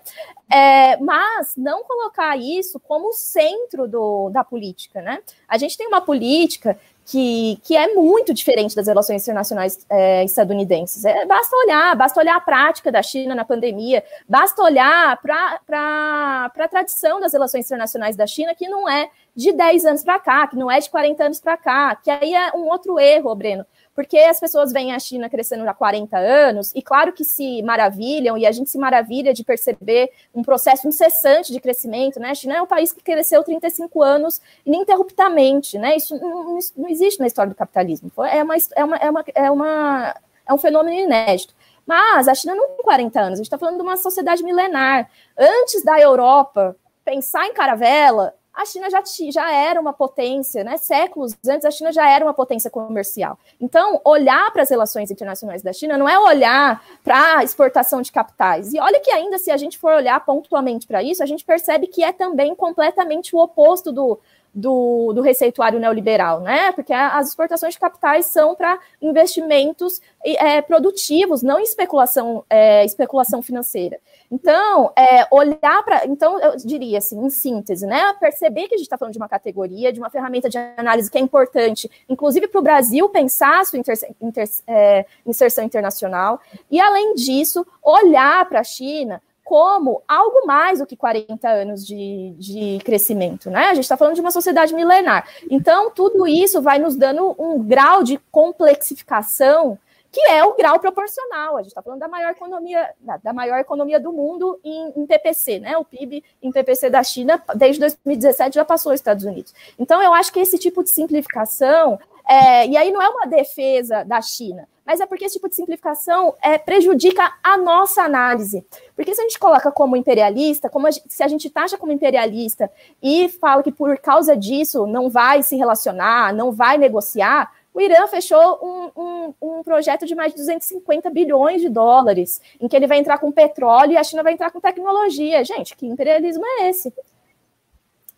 é, mas não colocar isso como centro do, da política, né? A gente tem uma política que, que é muito diferente das relações internacionais é, estadunidenses. É, basta olhar, basta olhar a prática da China na pandemia, basta olhar para a tradição das relações internacionais da China, que não é de 10 anos para cá, que não é de 40 anos para cá, que aí é um outro erro, Breno porque as pessoas veem a China crescendo há 40 anos, e claro que se maravilham, e a gente se maravilha de perceber um processo incessante de crescimento, né? A China é um país que cresceu 35 anos ininterruptamente, né? Isso não, não existe na história do capitalismo. É, uma, é, uma, é, uma, é, uma, é um fenômeno inédito. Mas a China não tem 40 anos, a gente está falando de uma sociedade milenar. Antes da Europa pensar em caravela, a China já, já era uma potência, né? Séculos antes, a China já era uma potência comercial. Então, olhar para as relações internacionais da China não é olhar para a exportação de capitais. E olha que ainda se a gente for olhar pontualmente para isso, a gente percebe que é também completamente o oposto do, do, do, receituário neoliberal, né? Porque as exportações de capitais são para investimentos é, produtivos, não especulação, é, especulação financeira. Então, é, olhar para. Então, eu diria assim, em síntese, né? Perceber que a gente está falando de uma categoria, de uma ferramenta de análise que é importante, inclusive para o Brasil pensar a sua inter, inter, é, inserção internacional, e além disso, olhar para a China como algo mais do que 40 anos de, de crescimento, né? A gente está falando de uma sociedade milenar. Então, tudo isso vai nos dando um grau de complexificação que é o grau proporcional. A gente está falando da maior economia, da maior economia do mundo em, em, PPC, né? O PIB em PPC da China, desde 2017, já passou os Estados Unidos. Então, eu acho que esse tipo de simplificação, é, e aí não é uma defesa da China, mas é porque esse tipo de simplificação é, prejudica a nossa análise. Porque se a gente coloca como imperialista, como a gente, se a gente taxa como imperialista e fala que por causa disso não vai se relacionar, não vai negociar, o Irã fechou um, um, um, projeto de mais de 250 bilhões de dólares, em que ele vai entrar com petróleo e a China vai entrar com tecnologia. Gente, que imperialismo é esse?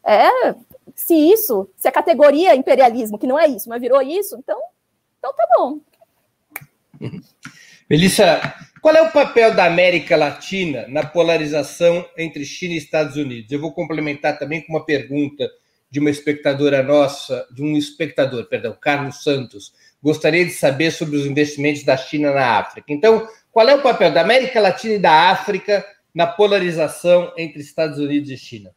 É, se isso, se a categoria imperialismo, que não é isso, mas virou isso, então, então tá bom. Melissa, qual é o papel da América Latina na polarização entre China e Estados Unidos? Eu vou complementar também com uma pergunta de uma espectadora nossa, de um espectador, perdão, Carlos Santos. Gostaria de saber sobre os investimentos da China na África. Então, qual é o papel da América Latina e da África na polarização entre Estados Unidos e China?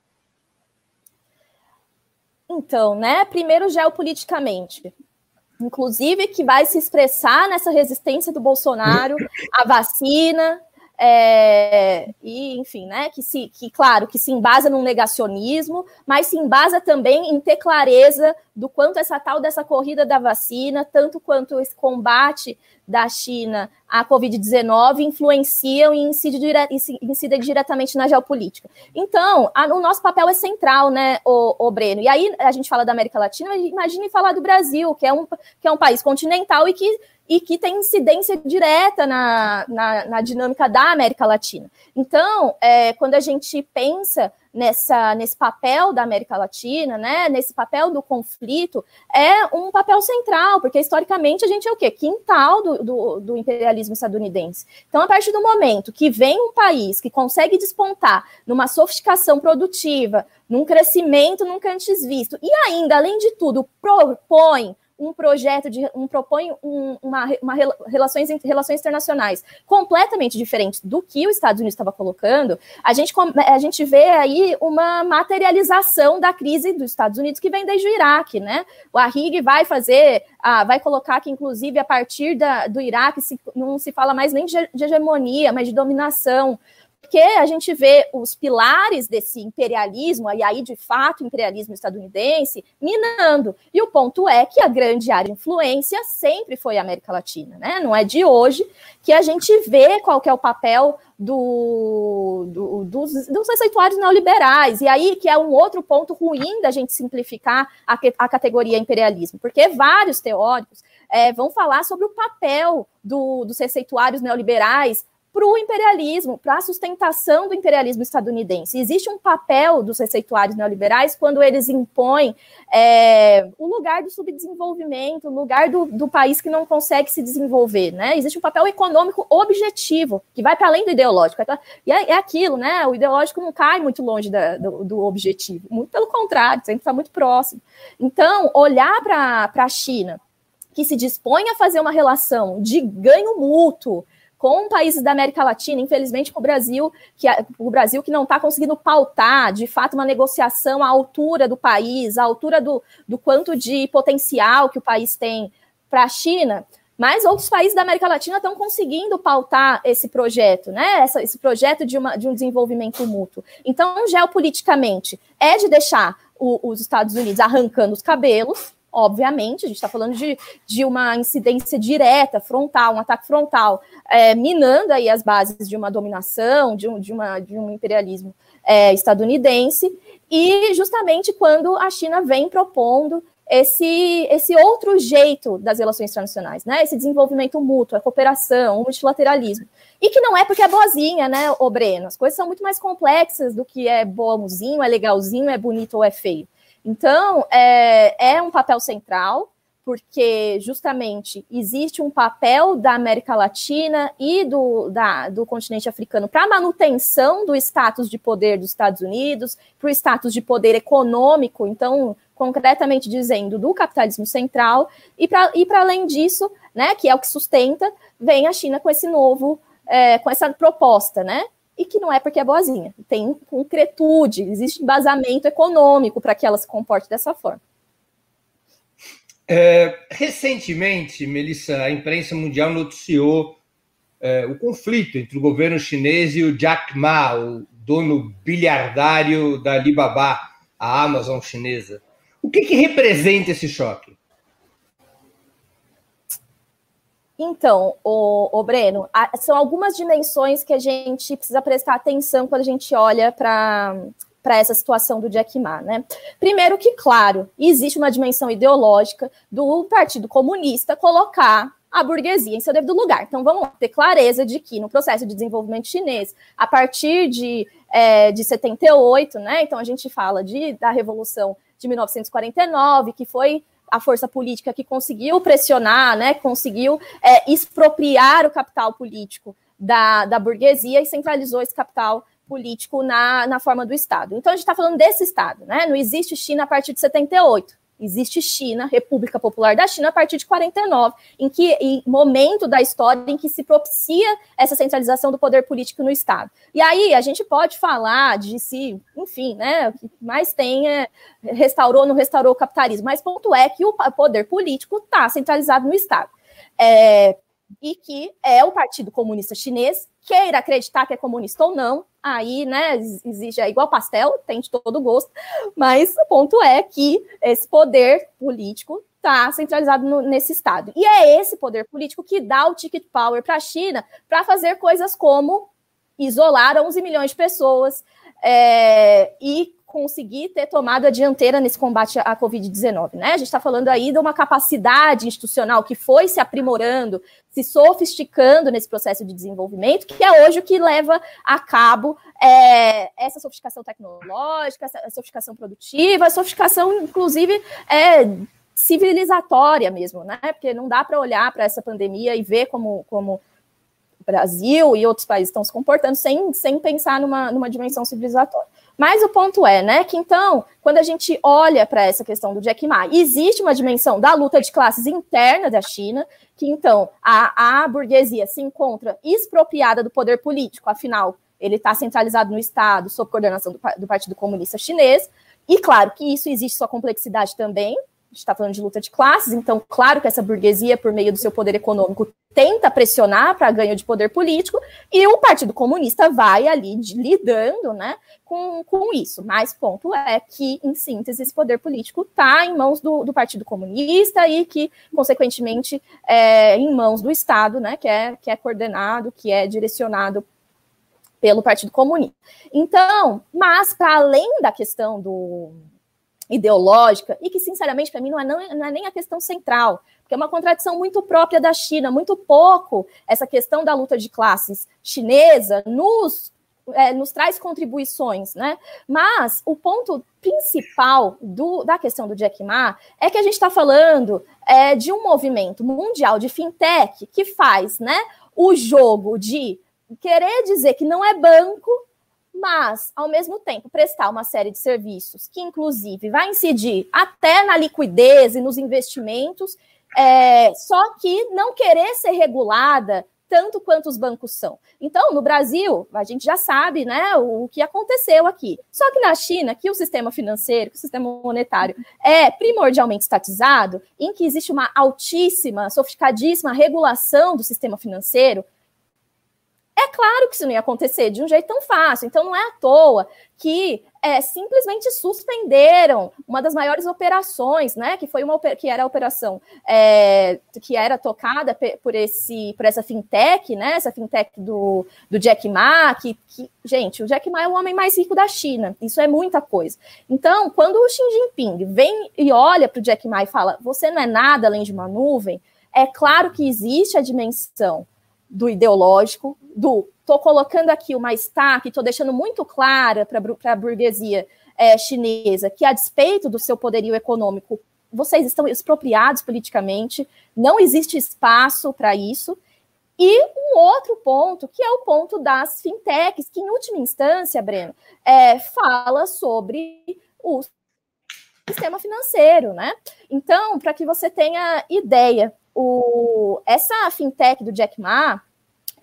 Então, né? Primeiro, geopoliticamente inclusive que vai se expressar nessa resistência do Bolsonaro à vacina, é, e enfim, né, que se, que claro, que se embasa num negacionismo, mas se embasa também em ter clareza do quanto essa tal dessa corrida da vacina, tanto quanto esse combate da China à Covid-19 influenciam e incidem, dire, incidem, diretamente na geopolítica. Então, a, o nosso papel é central, né, o, o, Breno? E aí a gente fala da América Latina, imagine falar do Brasil, que é um, que é um país continental e que e que tem incidência direta na, na, na dinâmica da América Latina. Então, é, quando a gente pensa nessa, nesse papel da América Latina, né, nesse papel do conflito, é um papel central, porque historicamente a gente é o quê? Quintal do, do, do imperialismo estadunidense. Então, a partir do momento que vem um país que consegue despontar numa sofisticação produtiva, num crescimento nunca antes visto, e ainda, além de tudo, propõe um projeto de um propõe um, uma, uma relações, relações internacionais completamente diferente do que os Estados Unidos estava colocando, a gente, a gente vê aí uma materialização da crise dos Estados Unidos que vem desde o Iraque, né? O Arrig vai fazer, ah, vai colocar que, inclusive, a partir da, do Iraque se, não se fala mais nem de hegemonia, mas de dominação porque a gente vê os pilares desse imperialismo, e aí de fato imperialismo estadunidense, minando. E o ponto é que a grande área de influência sempre foi a América Latina, né? Não é de hoje que a gente vê qual é o papel do, do, dos, dos receituários neoliberais, e aí que é um outro ponto ruim da gente simplificar a, a categoria imperialismo, porque vários teóricos é, vão falar sobre o papel do, dos receituários neoliberais para o imperialismo, para a sustentação do imperialismo estadunidense. Existe um papel dos receituários neoliberais quando eles impõem é, o lugar do subdesenvolvimento, o lugar do, do, país que não consegue se desenvolver. Né? Existe um papel econômico objetivo, que vai para além do ideológico. E é, é, aquilo, né? O ideológico não cai muito longe da, do, do, objetivo, muito pelo contrário, sempre está muito próximo. Então, olhar para a China, que se dispõe a fazer uma relação de ganho mútuo, com países da América Latina, infelizmente com o Brasil, que o Brasil que não está conseguindo pautar de fato uma negociação à altura do país, à altura do, do quanto de potencial que o país tem para a China. Mas outros países da América Latina estão conseguindo pautar esse projeto, né? Essa, esse projeto de, uma, de um desenvolvimento mútuo. Então, geopoliticamente, é de deixar o, os Estados Unidos arrancando os cabelos, obviamente, a gente está falando de, de uma incidência direta, frontal, um ataque frontal, é, minando aí as bases de uma dominação, de um, de uma, de um imperialismo é, estadunidense, e justamente quando a China vem propondo esse, esse outro jeito das relações internacionais, né? Esse desenvolvimento mútuo, a cooperação, o multilateralismo. E que não é porque é boazinha, né, Breno? As coisas são muito mais complexas do que é boazinho, é legalzinho, é bonito ou é feio. Então, é, é um papel central, porque justamente existe um papel da América Latina e do, da, do continente africano para a manutenção do status de poder dos Estados Unidos, para o status de poder econômico, então, concretamente dizendo, do capitalismo central, e para além disso, né, que é o que sustenta, vem a China com esse novo, é, com essa proposta, né? E que não é porque é boazinha. Tem concretude, existe embasamento econômico para que ela se comporte dessa forma. É, recentemente, Melissa, a imprensa mundial noticiou é, o conflito entre o governo chinês e o Jack Ma, o dono bilhardário da Alibaba, a Amazon chinesa. O que, que representa esse choque? Então, o, o Breno, a, são algumas dimensões que a gente precisa prestar atenção quando a gente olha para para essa situação do Jack Ma, né? Primeiro que, claro, existe uma dimensão ideológica do Partido Comunista colocar a burguesia em seu devido lugar. Então, vamos ter clareza de que no processo de desenvolvimento chinês, a partir de, é, de 78, né? Então, a gente fala de, da Revolução de 1949, que foi a força política que conseguiu pressionar, né, conseguiu é, expropriar o capital político da, da burguesia e centralizou esse capital político na, na forma do Estado. Então, a gente está falando desse Estado, né? Não existe China a partir de 78. Existe China, República Popular da China, a partir de 49, em que em momento da história em que se propicia essa centralização do poder político no Estado. E aí a gente pode falar de se, enfim, né, o que mais tem é restaurou, não restaurou o capitalismo, mas ponto é que o poder político está centralizado no Estado. É, e que é o Partido Comunista Chinês, queira acreditar que é comunista ou não, aí, né, exige é igual pastel, tem de todo gosto, mas o ponto é que esse poder político está centralizado no, nesse Estado. E é esse poder político que dá o ticket power para a China para fazer coisas como isolar 11 milhões de pessoas é, e conseguir ter tomado a dianteira nesse combate à Covid-19, né? A gente está falando aí de uma capacidade institucional que foi se aprimorando, se sofisticando nesse processo de desenvolvimento, que é hoje o que leva a cabo é, essa sofisticação tecnológica, essa sofisticação produtiva, sofisticação, inclusive, é, civilizatória mesmo, né? Porque não dá para olhar para essa pandemia e ver como, como o Brasil e outros países estão se comportando sem, sem pensar numa, numa dimensão civilizatória. Mas o ponto é, né, que então, quando a gente olha para essa questão do Jack Ma, existe uma dimensão da luta de classes interna da China, que então a, a burguesia se encontra expropriada do poder político, afinal, ele está centralizado no Estado, sob coordenação do, do Partido Comunista Chinês, e claro que isso existe sua complexidade também, está falando de luta de classes, então, claro que essa burguesia, por meio do seu poder econômico, tenta pressionar para ganho de poder político, e o Partido Comunista vai ali de, lidando né, com, com isso. Mas ponto é que, em síntese, esse poder político está em mãos do, do, Partido Comunista e que, consequentemente, é em mãos do Estado, né, que, é, que é coordenado, que é direcionado pelo Partido Comunista. Então, mas para além da questão do ideológica e que, sinceramente, para mim não é, não, não é nem a questão central, porque é uma contradição muito própria da China, muito pouco essa questão da luta de classes chinesa nos, é, nos traz contribuições, né? Mas o ponto principal do, da questão do Jack Ma é que a gente está falando é, de um movimento mundial de fintech que faz né, o jogo de querer dizer que não é banco mas, ao mesmo tempo, prestar uma série de serviços que, inclusive, vai incidir até na liquidez e nos investimentos, é, só que não querer ser regulada tanto quanto os bancos são. Então, no Brasil, a gente já sabe né, o, o que aconteceu aqui. Só que na China, que o sistema financeiro, que o sistema monetário é primordialmente estatizado, em que existe uma altíssima, sofisticadíssima regulação do sistema financeiro, é claro que isso não ia acontecer de um jeito tão fácil. Então, não é à toa que é, simplesmente suspenderam uma das maiores operações, né? Que foi uma que era a operação é, que era tocada por esse por essa fintech, né? Essa fintech do, do Jack Ma, que, que, gente, o Jack Ma é o homem mais rico da China. Isso é muita coisa. Então, quando o Xi Jinping vem e olha para o Jack Ma e fala: "Você não é nada além de uma nuvem", é claro que existe a dimensão do ideológico, do estou colocando aqui uma estaca estou deixando muito clara para a burguesia é, chinesa que, a despeito do seu poderio econômico, vocês estão expropriados politicamente, não existe espaço para isso. E um outro ponto, que é o ponto das fintechs, que, em última instância, Breno, é, fala sobre o sistema financeiro, né? Então, para que você tenha ideia, o, essa fintech do Jack Ma,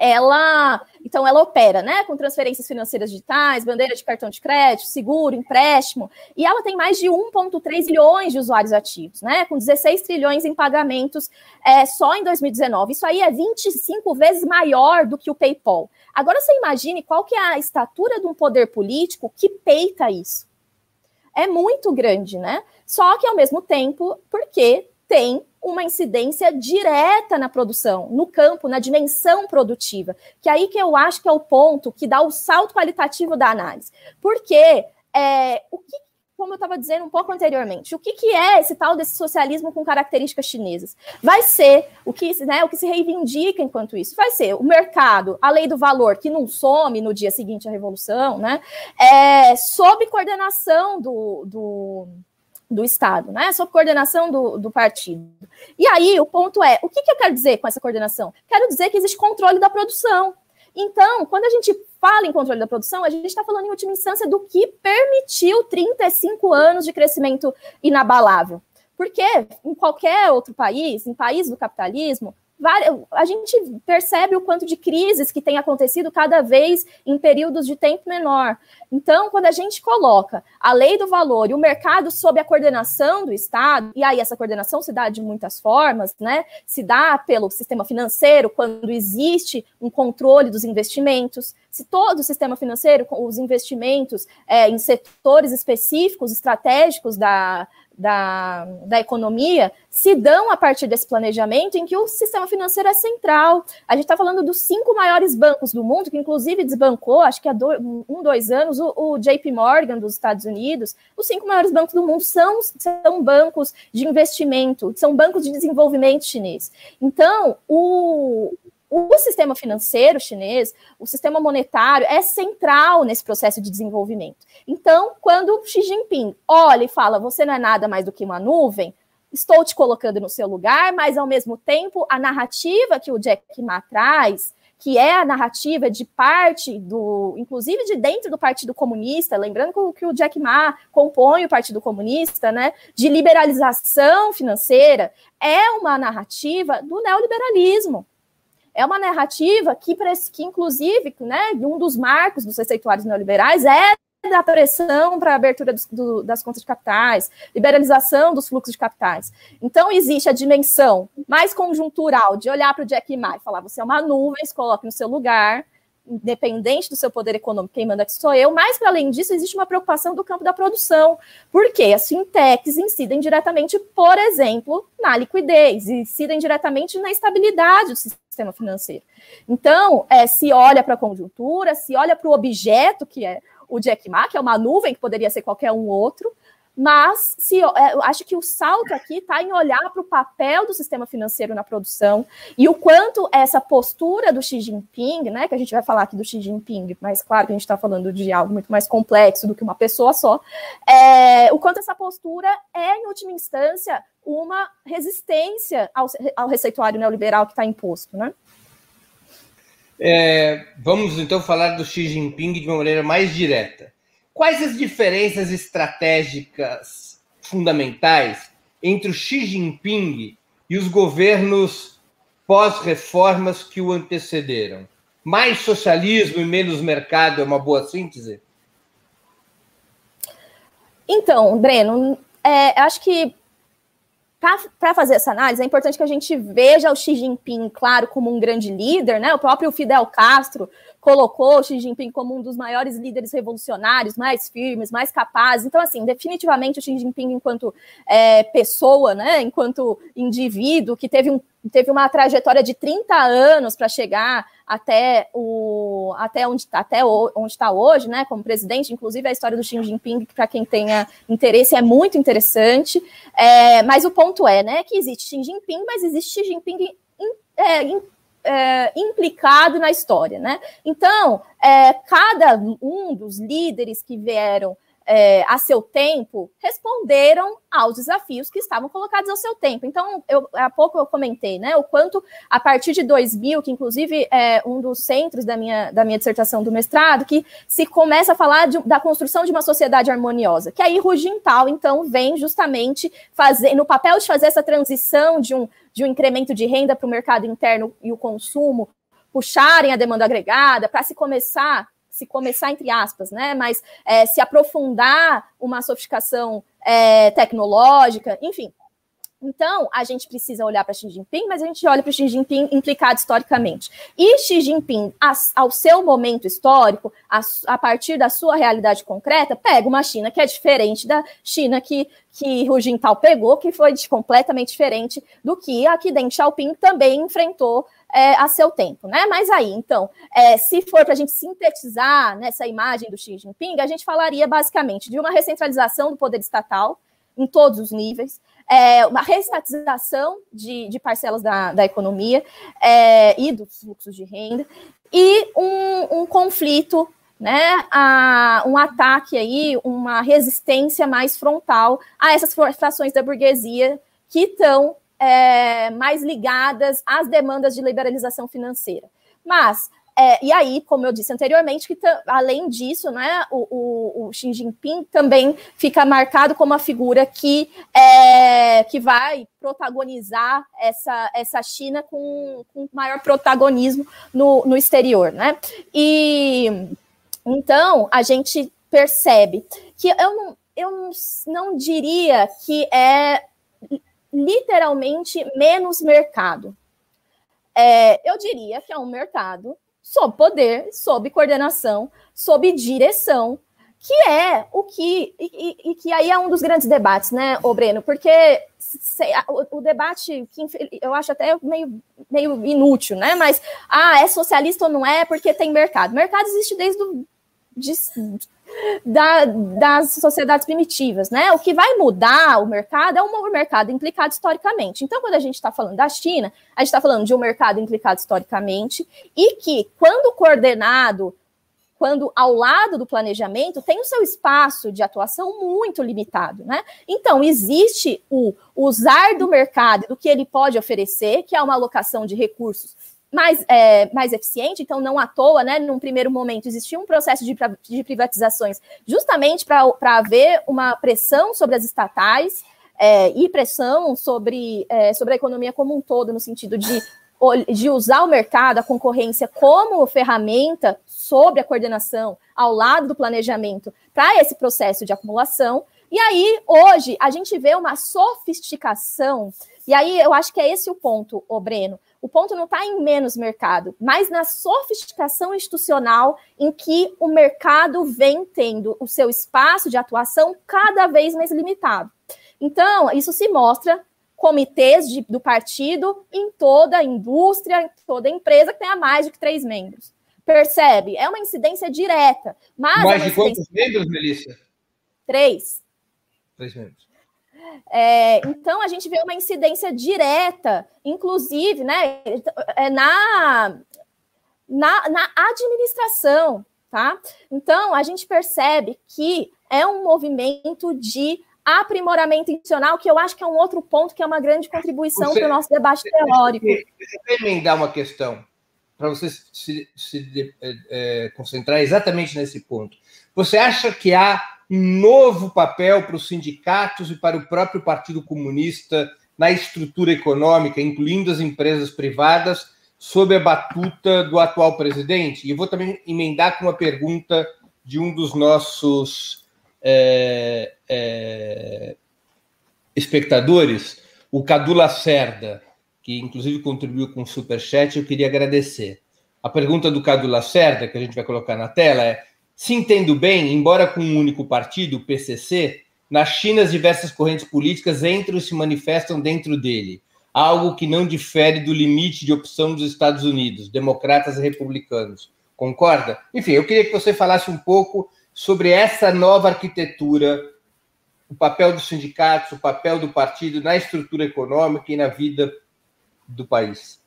ela então ela opera, né, com transferências financeiras digitais, bandeira de cartão de crédito, seguro, empréstimo, e ela tem mais de 1,3 milhões de usuários ativos, né, com 16 trilhões em pagamentos é, só em 2019. Isso aí é 25 vezes maior do que o PayPal. Agora você imagine qual que é a estatura de um poder político que peita isso. É muito grande, né? Só que ao mesmo tempo, porque tem uma incidência direta na produção, no campo, na dimensão produtiva. Que é aí que eu acho que é o ponto que dá o salto qualitativo da análise. Porque é, o que, como eu estava dizendo um pouco anteriormente, o que, que é esse tal desse socialismo com características chinesas? Vai ser o que, né, o que se reivindica enquanto isso, vai ser o mercado, a lei do valor, que não some no dia seguinte à revolução, né? É, sob coordenação do, do do Estado, né? Sob coordenação do, do partido. E aí o ponto é: o que, que eu quero dizer com essa coordenação? Quero dizer que existe controle da produção. Então, quando a gente fala em controle da produção, a gente está falando em última instância do que permitiu 35 anos de crescimento inabalável. Porque em qualquer outro país, em país do capitalismo, a gente percebe o quanto de crises que tem acontecido cada vez em períodos de tempo menor. Então, quando a gente coloca a lei do valor e o mercado sob a coordenação do Estado, e aí essa coordenação se dá de muitas formas, né? Se dá pelo sistema financeiro, quando existe um controle dos investimentos, se todo o sistema financeiro, os investimentos é, em setores específicos, estratégicos da, da, da economia se dão a partir desse planejamento em que o sistema financeiro é central. A gente está falando dos cinco maiores bancos do mundo, que inclusive desbancou, acho que há dois, um, dois anos, o, o, JP Morgan dos Estados Unidos. Os cinco maiores bancos do mundo são, são bancos de investimento, são bancos de desenvolvimento chinês. Então, o, o sistema financeiro chinês, o sistema monetário é central nesse processo de desenvolvimento. Então, quando Xi Jinping olha e fala, você não é nada mais do que uma nuvem, estou te colocando no seu lugar, mas ao mesmo tempo a narrativa que o Jack Ma traz, que é a narrativa de parte do, inclusive de dentro do Partido Comunista, lembrando que o Jack Ma compõe o Partido Comunista, né, de liberalização financeira, é uma narrativa do neoliberalismo é uma narrativa que, que inclusive, né, um dos marcos dos receituários neoliberais é da pressão para a abertura do, das contas de capitais, liberalização dos fluxos de capitais. Então, existe a dimensão mais conjuntural de olhar para o Jack Ma e falar: você é uma nuvem, se coloque no seu lugar, independente do seu poder econômico, quem manda aqui sou eu, mas para além disso, existe uma preocupação do campo da produção, porque as fintechs incidem diretamente, por exemplo, na liquidez, incidem diretamente na estabilidade do sistema financeiro. Então, é, se olha para a conjuntura, se olha para o objeto que é o Jack Ma, que é uma nuvem que poderia ser qualquer um outro, mas se, é, eu acho que o salto aqui está em olhar para o papel do sistema financeiro na produção e o quanto essa postura do Xi Jinping, né, que a gente vai falar aqui do Xi Jinping, mas claro que a gente está falando de algo muito mais complexo do que uma pessoa só, é, o quanto essa postura é, em última instância, uma resistência ao, ao receituário neoliberal que está imposto, né? É, vamos então falar do Xi Jinping de uma maneira mais direta. Quais as diferenças estratégicas fundamentais entre o Xi Jinping e os governos pós-reformas que o antecederam? Mais socialismo e menos mercado é uma boa síntese? Então, Breno, é, acho que para fazer essa análise, é importante que a gente veja o Xi Jinping, claro, como um grande líder, né? O próprio Fidel Castro colocou Xi Jinping como um dos maiores líderes revolucionários, mais firmes, mais capazes. Então, assim, definitivamente o Xi Jinping, enquanto é, pessoa, né, enquanto indivíduo, que teve, um, teve uma trajetória de 30 anos para chegar até, o, até onde está até onde está hoje, né, como presidente. Inclusive, a história do Xi Jinping, para quem tenha interesse, é muito interessante. É, mas o ponto é, né, que existe Xi Jinping, mas existe Xi Jinping in, é, in, é, implicado na história, né? Então, é, cada um dos líderes que vieram é, a seu tempo, responderam aos desafios que estavam colocados ao seu tempo. Então, eu, há pouco eu comentei, né, o quanto a partir de 2000, que inclusive é um dos centros da minha, da minha dissertação do mestrado, que se começa a falar de, da construção de uma sociedade harmoniosa, que aí Rugental, então, vem justamente fazer, no papel de fazer essa transição de um, de um incremento de renda para o mercado interno e o consumo, puxarem a demanda agregada, para se começar se começar, entre aspas, né? Mas é, se aprofundar uma sofisticação é, tecnológica, enfim. Então, a gente precisa olhar para Xi Jinping, mas a gente olha para Xi Jinping implicado historicamente. E Xi Jinping, ao seu momento histórico, a, partir da sua realidade concreta, pega uma China que é diferente da China que, que Hu Jintao pegou, que foi completamente diferente do que a que Deng Xiaoping também enfrentou é, a seu tempo, né? Mas aí, então, é, se for para a gente sintetizar nessa imagem do Xi Jinping, a gente falaria basicamente de uma recentralização do poder estatal em todos os níveis, é, uma reestatização de, de parcelas da, da economia é, e dos fluxos de renda, e um, um conflito né, a, um ataque aí, uma resistência mais frontal a essas frações da burguesia que estão é, mais ligadas às demandas de liberalização financeira. Mas, é, e aí, como eu disse anteriormente, que além disso, né, o, o, o, Xi Jinping também fica marcado como a figura que, é, que vai protagonizar essa, essa China com, com maior protagonismo no, no exterior. Né? E então a gente percebe que eu não, eu não diria que é literalmente menos mercado. É, eu diria que é um mercado sob poder, sob coordenação, sob direção, que é o que. E, e, que aí é um dos grandes debates, né, ô Breno? Porque se, o, o, debate, que eu acho até meio, meio inútil, né? Mas, ah, é socialista ou não é porque tem mercado. Mercado existe desde o. De, da, das sociedades primitivas, né? O que vai mudar o mercado é um mercado implicado historicamente. Então, quando a gente está falando da China, a gente está falando de um mercado implicado historicamente e que, quando coordenado, quando ao lado do planejamento, tem o seu espaço de atuação muito limitado, né? Então, existe o usar do mercado, do que ele pode oferecer, que é uma alocação de recursos mais, é, mais eficiente, então não à toa, né, num primeiro momento existia um processo de, de privatizações justamente para haver uma pressão sobre as estatais é, e pressão sobre, é, sobre a economia como um todo, no sentido de, de usar o mercado, a concorrência como ferramenta sobre a coordenação ao lado do planejamento para esse processo de acumulação. E aí, hoje, a gente vê uma sofisticação, e aí eu acho que é esse o ponto, o Breno, o ponto não está em menos mercado, mas na sofisticação institucional em que o mercado vem tendo o seu espaço de atuação cada vez mais limitado. Então, isso se mostra comitês de, do partido em toda a indústria, em toda a empresa que tenha mais de três membros. Percebe? É uma incidência direta. Mas mais é de quantos membros, Melissa? Três. Três membros. É, então a gente vê uma incidência direta, inclusive, né, é na, na, na administração, tá? Então a gente percebe que é um movimento de aprimoramento institucional, que eu acho que é um outro ponto que é uma grande contribuição para o nosso debate teórico. Deixa eu emendar uma questão, para você se, se é, é, concentrar exatamente nesse ponto. Você acha que há novo papel para os sindicatos e para o próprio Partido Comunista na estrutura econômica, incluindo as empresas privadas, sob a batuta do atual presidente? E vou também emendar com uma pergunta de um dos nossos é, é, espectadores, o Cadu Lacerda, que inclusive contribuiu com o Superchat, eu queria agradecer. A pergunta do Cadu Lacerda, que a gente vai colocar na tela, é: se entendo bem, embora com um único partido, o PCC, na China as diversas correntes políticas entram e se manifestam dentro dele, algo que não difere do limite de opção dos Estados Unidos, democratas e republicanos. Concorda? Enfim, eu queria que você falasse um pouco sobre essa nova arquitetura, o papel dos sindicatos, o papel do partido na estrutura econômica e na vida do país.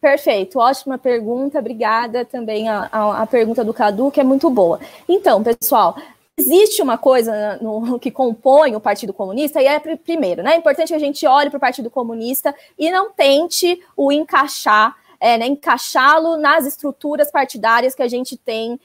Perfeito, ótima pergunta, obrigada também a, a, a, pergunta do Cadu, que é muito boa. Então, pessoal, existe uma coisa no, que compõe o Partido Comunista, e é primeiro, né? É importante que a gente olhe para o Partido Comunista e não tente o encaixar, é, né, encaixá-lo nas estruturas partidárias que a gente tem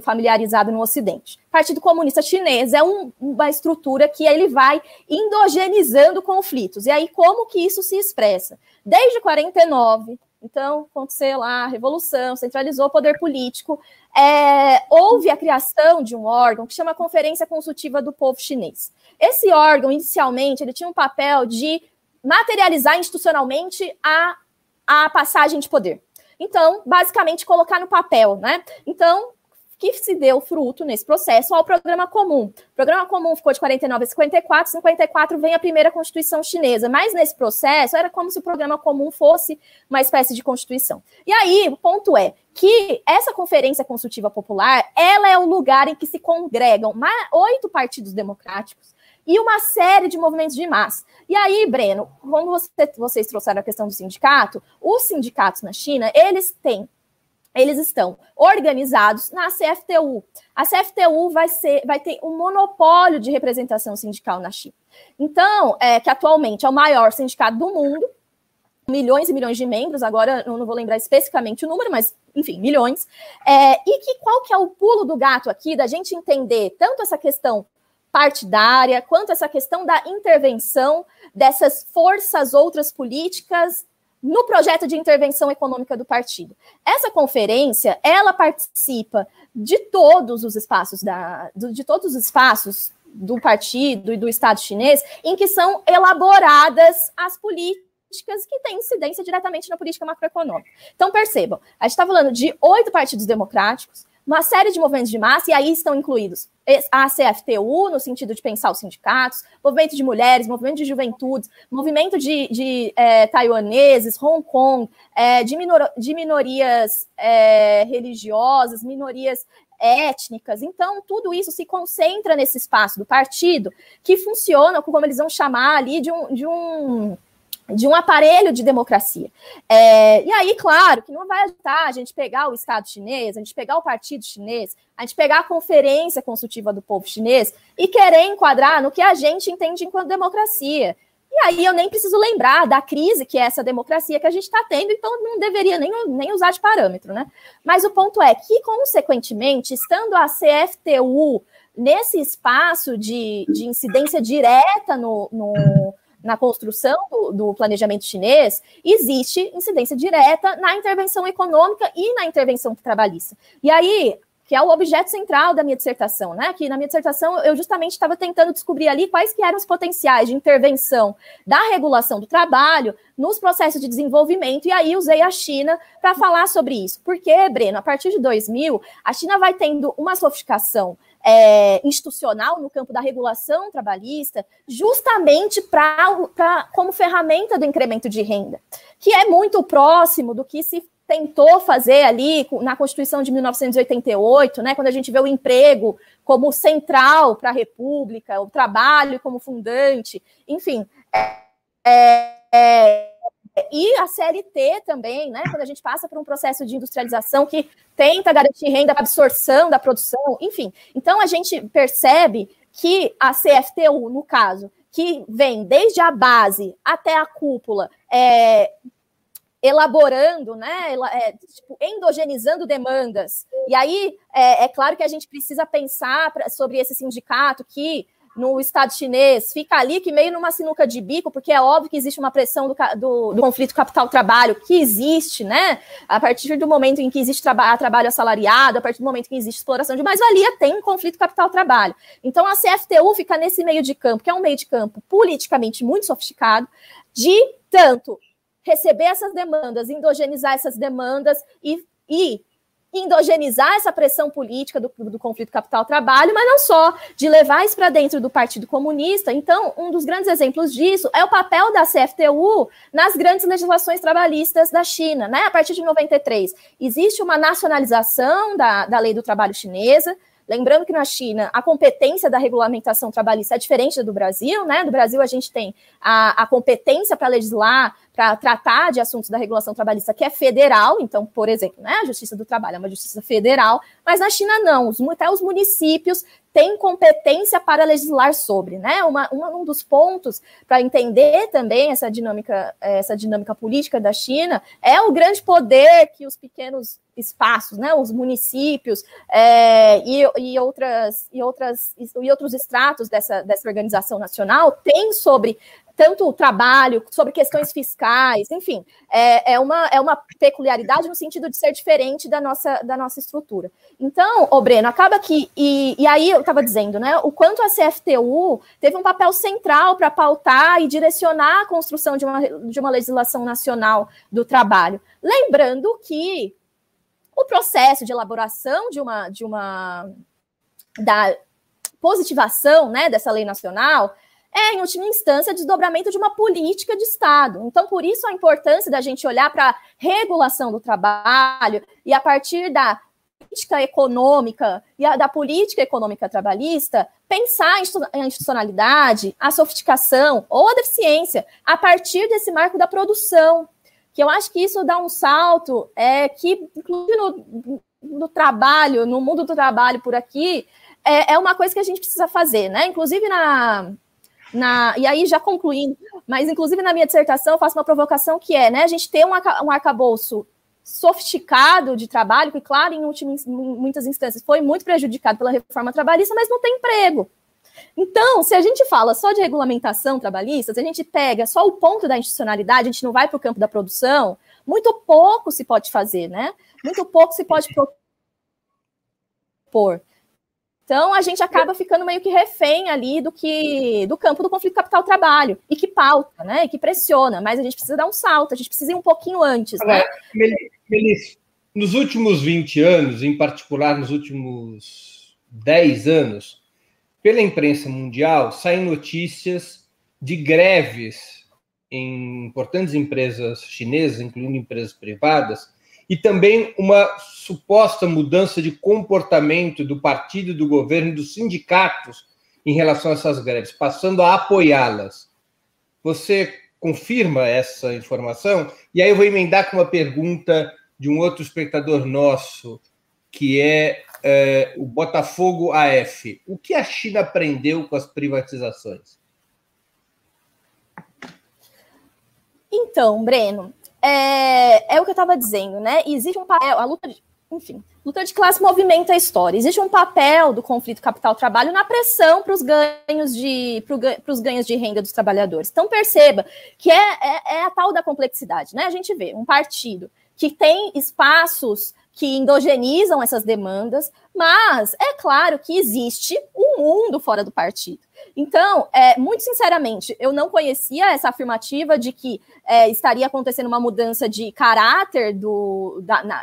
familiarizado no Ocidente. O Partido Comunista Chinês é um, uma estrutura que ele vai endogenizando conflitos. E aí, como que isso se expressa? Desde 49, então, aconteceu lá a revolução, centralizou o poder político. É, houve a criação de um órgão que chama Conferência Consultiva do Povo Chinês. Esse órgão, inicialmente, ele tinha um papel de materializar institucionalmente a, a passagem de poder. Então, basicamente, colocar no papel, né? Então, que se deu fruto nesse processo ao programa comum. O programa comum ficou de 49 a 54, 54 vem a primeira Constituição chinesa, mas nesse processo era como se o programa comum fosse uma espécie de Constituição. E aí, o ponto é que essa Conferência Consultiva Popular, ela é o lugar em que se congregam oito partidos democráticos e uma série de movimentos de massa. E aí, Breno, como você, vocês trouxeram a questão do sindicato, os sindicatos na China, eles têm eles estão organizados na CFTU. A CFTU vai, ser, vai ter um monopólio de representação sindical na China. Então, é, que atualmente é o maior sindicato do mundo, milhões e milhões de membros, agora eu não vou lembrar especificamente o número, mas enfim, milhões. É, e que qual que é o pulo do gato aqui da gente entender tanto essa questão partidária quanto essa questão da intervenção dessas forças outras políticas no projeto de intervenção econômica do partido. Essa conferência, ela participa de todos os espaços da, de todos os espaços do partido e do Estado chinês em que são elaboradas as políticas que têm incidência diretamente na política macroeconômica. Então percebam, a gente está falando de oito partidos democráticos, uma série de movimentos de massa, e aí estão incluídos a CFTU, no sentido de pensar os sindicatos, movimento de mulheres, movimento de juventudes, movimento de, de é, taiwaneses, Hong Kong, é, de, minor, de, minorias é, religiosas, minorias étnicas. Então, tudo isso se concentra nesse espaço do partido, que funciona, como eles vão chamar ali, de um, de um de um aparelho de democracia. É, e aí, claro, que não vai adiantar a gente pegar o Estado chinês, a gente pegar o Partido chinês, a gente pegar a Conferência Consultiva do Povo Chinês e querer enquadrar no que a gente entende enquanto democracia. E aí eu nem preciso lembrar da crise que é essa democracia que a gente está tendo, então não deveria nem, nem usar de parâmetro, né? Mas o ponto é que, consequentemente, estando a CFTU nesse espaço de, de incidência direta no, no na construção do, do, planejamento chinês, existe incidência direta na intervenção econômica e na intervenção trabalhista. E aí, que é o objeto central da minha dissertação, né? Que na minha dissertação eu justamente estava tentando descobrir ali quais que eram os potenciais de intervenção da regulação do trabalho nos processos de desenvolvimento, e aí usei a China para falar sobre isso. Porque, Breno, a partir de 2000, a China vai tendo uma sofisticação é, institucional no campo da regulação trabalhista, justamente para como ferramenta do incremento de renda, que é muito próximo do que se tentou fazer ali na Constituição de 1988, né, quando a gente vê o emprego como central para a República, o trabalho como fundante, enfim, é, é, e a CLT também, né? Quando a gente passa por um processo de industrialização que tenta garantir renda absorção da produção, enfim. Então a gente percebe que a CFTU, no caso, que vem desde a base até a cúpula, é, elaborando, né, é, tipo, endogenizando demandas. E aí, é, é, claro que a gente precisa pensar pra, sobre esse sindicato que no Estado chinês, fica ali que meio numa sinuca de bico, porque é óbvio que existe uma pressão do, do, do conflito capital-trabalho, que existe, né? A partir do momento em que existe traba trabalho assalariado, a partir do momento em que existe exploração de mais-valia, tem um conflito capital-trabalho. Então a CFTU fica nesse meio de campo, que é um meio de campo politicamente muito sofisticado, de tanto receber essas demandas, endogenizar essas demandas e, e endogenizar essa pressão política do, do conflito capital-trabalho, mas não só, de levar isso para dentro do Partido Comunista. Então, um dos grandes exemplos disso é o papel da CFTU nas grandes legislações trabalhistas da China, né? A partir de 93, existe uma nacionalização da, da lei do trabalho chinesa, Lembrando que na China a competência da regulamentação trabalhista é diferente da do Brasil, né? No Brasil a gente tem a, a competência para legislar, para tratar de assuntos da regulação trabalhista que é federal, então, por exemplo, né, a Justiça do Trabalho é uma justiça federal, mas na China não, os, até os municípios têm competência para legislar sobre, né? Uma, uma, um dos pontos para entender também essa dinâmica, essa dinâmica política da China é o grande poder que os pequenos espaços, né, os municípios é, e, e, outras, e, outras, e outros estratos dessa, dessa organização nacional têm sobre tanto o trabalho, sobre questões fiscais, enfim, é, é, uma, é uma peculiaridade no sentido de ser diferente da nossa, da nossa estrutura. Então, ô Breno, acaba que, e, e aí eu estava dizendo, né, o quanto a CFTU teve um papel central para pautar e direcionar a construção de uma, de uma legislação nacional do trabalho. Lembrando que o processo de elaboração de uma, de uma da positivação né, dessa lei nacional é, em última instância, desdobramento de uma política de Estado. Então, por isso a importância da gente olhar para a regulação do trabalho e a partir da política econômica e a, da política econômica trabalhista, pensar a institucionalidade, a sofisticação ou a deficiência a partir desse marco da produção, que eu acho que isso dá um salto é, que, inclusive no, no trabalho, no mundo do trabalho por aqui, é, é, uma coisa que a gente precisa fazer, né? Inclusive na, na. E aí, já concluindo, mas inclusive na minha dissertação, eu faço uma provocação que é, né? A gente ter um, um arcabouço sofisticado de trabalho, que, claro, em muitas instâncias foi muito prejudicado pela reforma trabalhista, mas não tem emprego. Então, se a gente fala só de regulamentação trabalhista, se a gente pega só o ponto da institucionalidade, a gente não vai para o campo da produção, muito pouco se pode fazer, né? Muito pouco se pode propor. Então a gente acaba ficando meio que refém ali do que do campo do conflito capital-trabalho e que pauta, né? E que pressiona, mas a gente precisa dar um salto, a gente precisa ir um pouquinho antes. Né? Melissa, nos últimos 20 anos, em particular nos últimos 10 anos, pela imprensa mundial, saem notícias de greves em importantes empresas chinesas, incluindo empresas privadas, e também uma suposta mudança de comportamento do partido, do governo, dos sindicatos em relação a essas greves, passando a apoiá-las. Você confirma essa informação? E aí eu vou emendar com uma pergunta de um outro espectador nosso, que é é, o Botafogo AF. O que a China aprendeu com as privatizações? Então, Breno, é, é o que eu estava dizendo, né? Existe um papel, a luta de, enfim, luta de classe movimenta a história. Existe um papel do conflito capital-trabalho na pressão para os ganhos de para os ganhos de renda dos trabalhadores. Então perceba que é, é, é a tal da complexidade, né? A gente vê um partido que tem espaços que endogenizam essas demandas, mas é claro que existe um mundo fora do partido. Então, é, muito sinceramente, eu não conhecia essa afirmativa de que é, estaria acontecendo uma mudança de caráter do, da, na,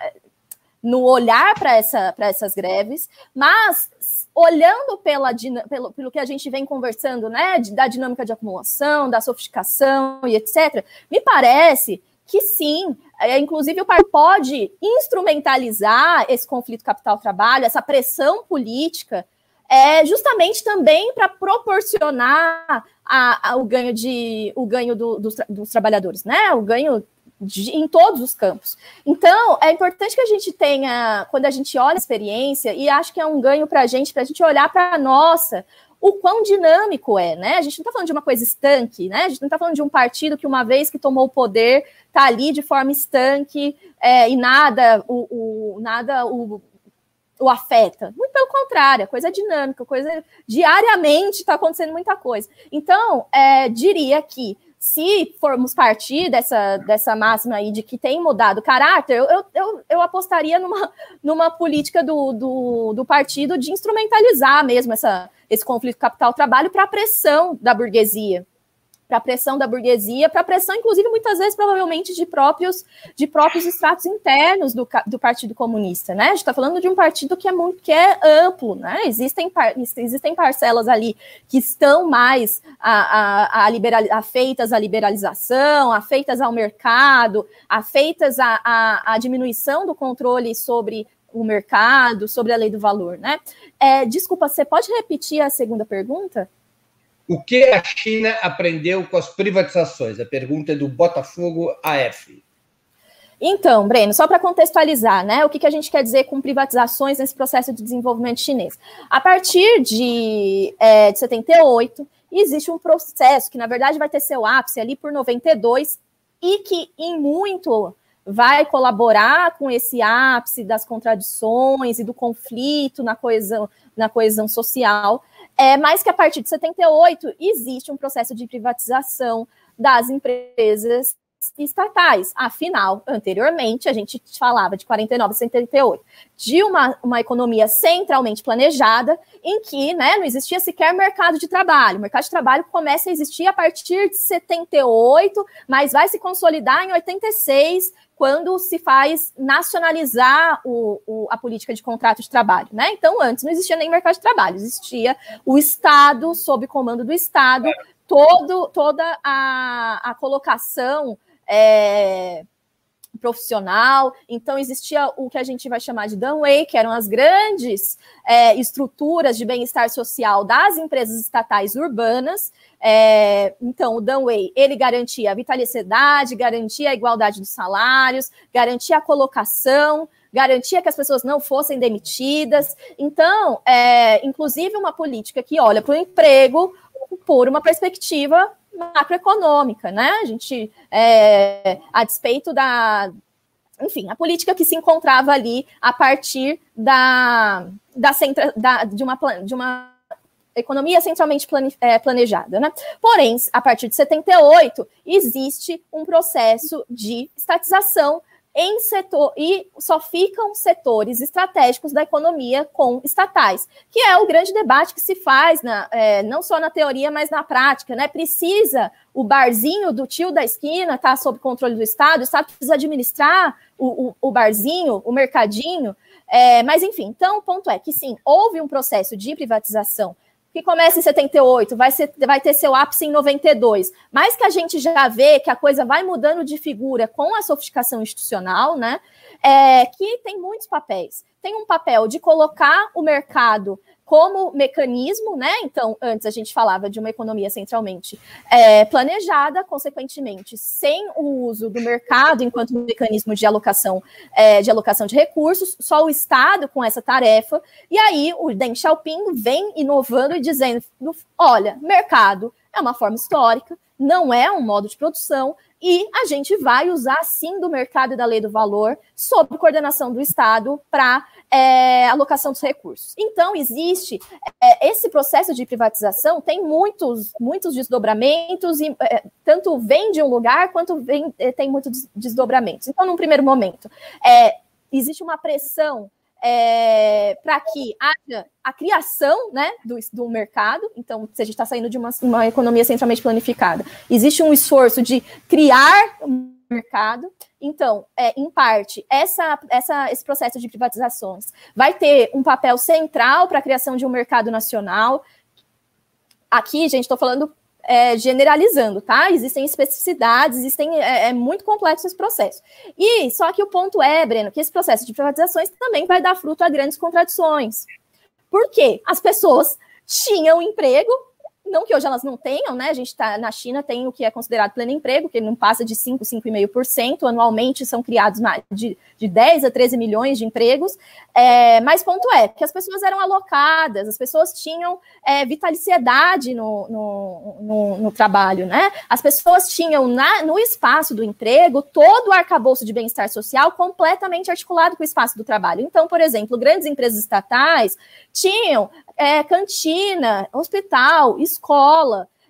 no olhar para essa, essas greves, mas olhando pela, pelo, pelo que a gente vem conversando, né, da dinâmica de acumulação, da sofisticação e etc., me parece que sim, é, inclusive o par pode instrumentalizar esse conflito capital-trabalho, essa pressão política, é, justamente também para proporcionar a, a, o ganho de o ganho do, dos, dos, trabalhadores, né? O ganho de, em todos os campos. Então, é importante que a gente tenha, quando a gente olha a experiência, e acho que é um ganho para a gente, para a gente olhar para a nossa, o quão dinâmico é, né? A gente não está falando de uma coisa estanque, né? A gente não está falando de um partido que, uma vez que tomou o poder, está ali de forma estanque é, e nada o, o nada o, o, afeta. Muito pelo contrário, a coisa é dinâmica, coisa diariamente está acontecendo muita coisa. Então, é, diria que se formos partir dessa, dessa máxima aí de que tem mudado o caráter, eu, eu, eu apostaria numa, numa política do, do, do partido de instrumentalizar mesmo essa, esse conflito capital-trabalho para a pressão da burguesia, para a pressão da burguesia, para a pressão, inclusive, muitas vezes, provavelmente, de próprios, de próprios estratos internos do, do Partido Comunista, né? A gente está falando de um partido que é muito que é amplo, né? Existem, par, existem parcelas ali que estão mais a, a, a liberal, afeitas à liberalização, afeitas ao mercado, afeitas à, à, à diminuição do controle sobre o mercado, sobre a lei do valor, né? É, desculpa, você pode repetir a segunda pergunta? O que a China aprendeu com as privatizações? A pergunta é do Botafogo AF. Então, Breno, só para contextualizar, né, o que, que a gente quer dizer com privatizações nesse processo de desenvolvimento chinês? A partir de, é, de 78, existe um processo que, na verdade, vai ter seu ápice ali por 92 e que, em muito, vai colaborar com esse ápice das contradições e do conflito na coesão, na coesão social, é, mas que a partir de 78 existe um processo de privatização das empresas estatais. Afinal, anteriormente, a gente falava de 49 e 78, de uma, uma economia centralmente planejada, em que né, não existia sequer mercado de trabalho. O mercado de trabalho começa a existir a partir de 78, mas vai se consolidar em 86, quando se faz nacionalizar o, o, a política de contrato de trabalho. Né? Então, antes não existia nem mercado de trabalho, existia o Estado, sob comando do Estado, todo, toda a, a colocação é, profissional. Então, existia o que a gente vai chamar de Dunway, que eram as grandes é, estruturas de bem-estar social das empresas estatais urbanas. É, então, o Dunway, ele garantia a vitalidade, garantia a igualdade dos salários, garantia a colocação, garantia que as pessoas não fossem demitidas. Então, é, inclusive uma política que olha para o emprego por uma perspectiva macroeconômica, né? A gente, é, a despeito da, enfim, a política que se encontrava ali a partir da, da, centra, da de, uma, de uma economia centralmente plane, é, planejada, né? Porém, a partir de 78, existe um processo de estatização em setor e só ficam setores estratégicos da economia com estatais, que é o grande debate que se faz na, é, não só na teoria, mas na prática, né? Precisa o barzinho do tio da esquina estar tá sob controle do Estado, o Estado precisa administrar o, o, o barzinho, o mercadinho. É, mas enfim, então o ponto é que sim, houve um processo de privatização que começa em 78, vai, ser, vai ter seu ápice em 92, mas que a gente já vê que a coisa vai mudando de figura com a sofisticação institucional, né? É, que tem muitos papéis. Tem um papel de colocar o mercado como mecanismo, né? Então, antes a gente falava de uma economia centralmente é, planejada, consequentemente, sem o uso do mercado enquanto mecanismo de alocação, é, de alocação de recursos, só o Estado com essa tarefa. E aí o Deng Xiaoping vem inovando e dizendo: olha, mercado é uma forma histórica, não é um modo de produção, e a gente vai usar sim do mercado e da lei do valor, sob coordenação do Estado, para é, alocação dos recursos. Então, existe é, esse processo de privatização tem muitos, muitos desdobramentos, e é, tanto vem de um lugar quanto vem, é, tem muitos desdobramentos. Então, num primeiro momento, é, existe uma pressão é, para que haja a criação né, do, do mercado. Então, se a gente está saindo de uma, uma economia centralmente planificada, existe um esforço de criar um mercado. Então, é, em parte, essa, essa, esse processo de privatizações vai ter um papel central para a criação de um mercado nacional. Aqui, gente, estou falando é, generalizando, tá? Existem especificidades, existem, é, é, muito complexo esse processo. E só que o ponto é, Breno, que esse processo de privatizações também vai dar fruto a grandes contradições. Por quê? As pessoas tinham emprego, não que hoje elas não tenham, né? A gente está na China, tem o que é considerado pleno emprego, que não passa de 5, 5,5%. Anualmente são criados de, de 10 a 13 milhões de empregos. É, mas ponto é que as pessoas eram alocadas, as pessoas tinham é, vitaliciedade no, no, no, no, trabalho, né? As pessoas tinham na, no espaço do emprego todo o arcabouço de bem-estar social completamente articulado com o espaço do trabalho. Então, por exemplo, grandes empresas estatais tinham é, cantina, hospital,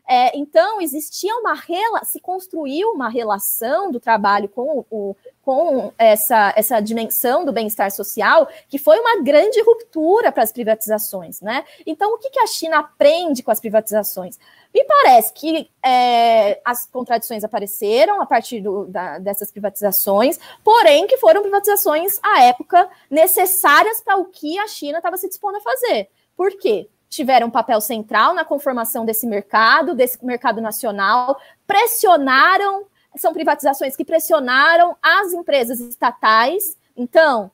É, então, existia uma relação, se construiu uma relação do trabalho com, o, com essa, essa dimensão do bem-estar social, que foi uma grande ruptura para as privatizações. Né? Então, o que, que a China aprende com as privatizações? Me parece que é, as contradições apareceram a partir do, da, dessas privatizações, porém que foram privatizações à época necessárias para o que a China estava se dispondo a fazer. Por quê? Tiveram um papel central na conformação desse mercado, desse mercado nacional, pressionaram, são privatizações que pressionaram as empresas estatais. Então,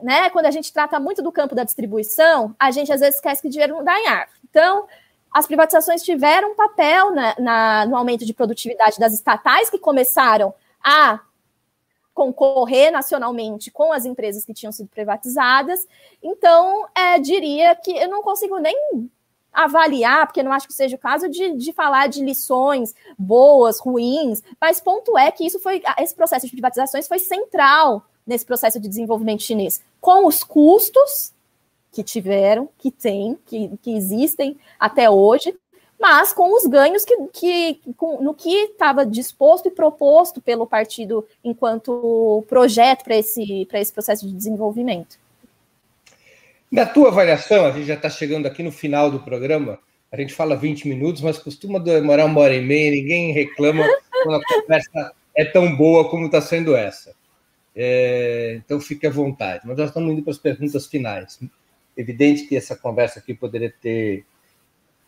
né, quando a gente trata muito do campo da distribuição, a gente às vezes esquece que dinheiro não dá em. Então, as privatizações tiveram um papel na, na, no aumento de produtividade das estatais, que começaram a concorrer nacionalmente com as empresas que tinham sido privatizadas. Então, é, diria que eu não consigo nem avaliar, porque não acho que seja o caso de, de falar de lições boas, ruins, mas ponto é que isso foi esse processo de privatizações foi central nesse processo de desenvolvimento chinês, com os custos que tiveram, que tem, que, que existem até hoje, mas com os ganhos que, que com, no que estava disposto e proposto pelo partido enquanto projeto para esse, esse processo de desenvolvimento. Na tua avaliação, a gente já está chegando aqui no final do programa, a gente fala 20 minutos, mas costuma demorar uma hora e meia, ninguém reclama [LAUGHS] quando a conversa é tão boa como está sendo essa. É, então fique à vontade. Mas nós estamos indo para as perguntas finais evidente que essa conversa aqui poderia ter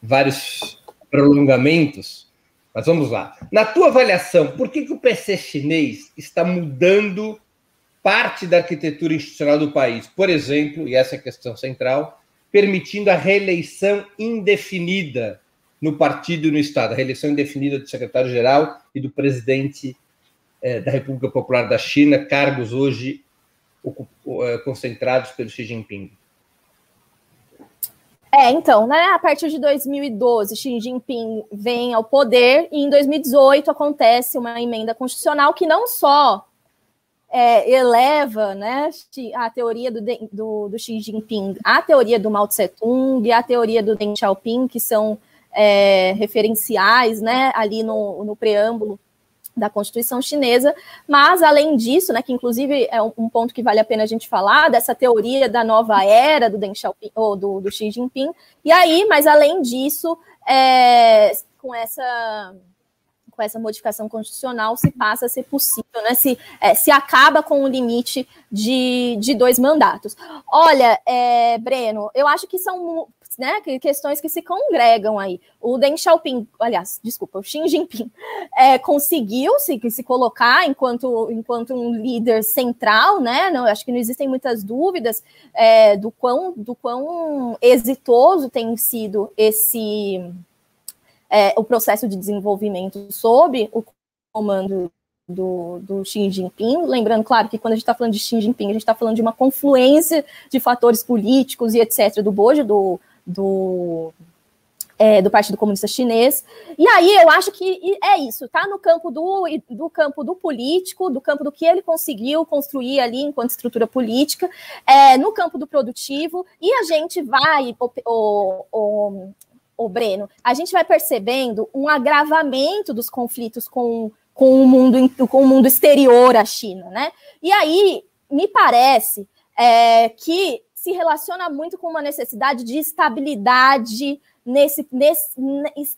vários prolongamentos, mas vamos lá. Na tua avaliação, por que, que o PC chinês está mudando parte da arquitetura institucional do país? Por exemplo, e essa é a questão central, permitindo a reeleição indefinida no partido e no Estado, a reeleição indefinida do secretário-geral e do presidente eh, da República Popular da China, cargos hoje eh, concentrados pelo Xi Jinping. É, então, né, a partir de 2012, Xi Jinping vem ao poder e em 2018 acontece uma emenda constitucional que não só é, eleva né, a teoria do, do, do, Xi Jinping, a teoria do Mao Tse Tung e a teoria do Deng Xiaoping, que são é, referenciais né, ali no, no preâmbulo da Constituição chinesa, mas além disso, né, que inclusive é um, ponto que vale a pena a gente falar dessa teoria da nova era do Deng Xiaoping ou do, do Xi Jinping. E aí, mas além disso, é, com essa com essa modificação constitucional se passa a ser possível, né? Se, é, se acaba com o limite de, de dois mandatos. Olha, é, Breno, eu acho que são né, questões que se congregam aí. O Deng Xiaoping, aliás, desculpa, o Xi Jinping [LAUGHS] é, conseguiu se, se colocar enquanto, enquanto um líder central, né? Não, acho que não existem muitas dúvidas é, do, quão, do quão exitoso tem sido esse é, o processo de desenvolvimento sob o comando do, do Xi Jinping. Lembrando, claro, que quando a gente está falando de Xi Jinping, a gente está falando de uma confluência de fatores políticos e etc. do Bojo, do, do, é, do Partido Comunista Chinês. E aí eu acho que é isso, tá no campo do, do campo do político, do campo do que ele conseguiu construir ali enquanto estrutura política, é, no campo do produtivo, e a gente vai, o, o, o, o Breno, a gente vai percebendo um agravamento dos conflitos com, com, o, mundo, com o mundo exterior à China, né? E aí me parece é, que se relaciona muito com uma necessidade de estabilidade nesse, nesse,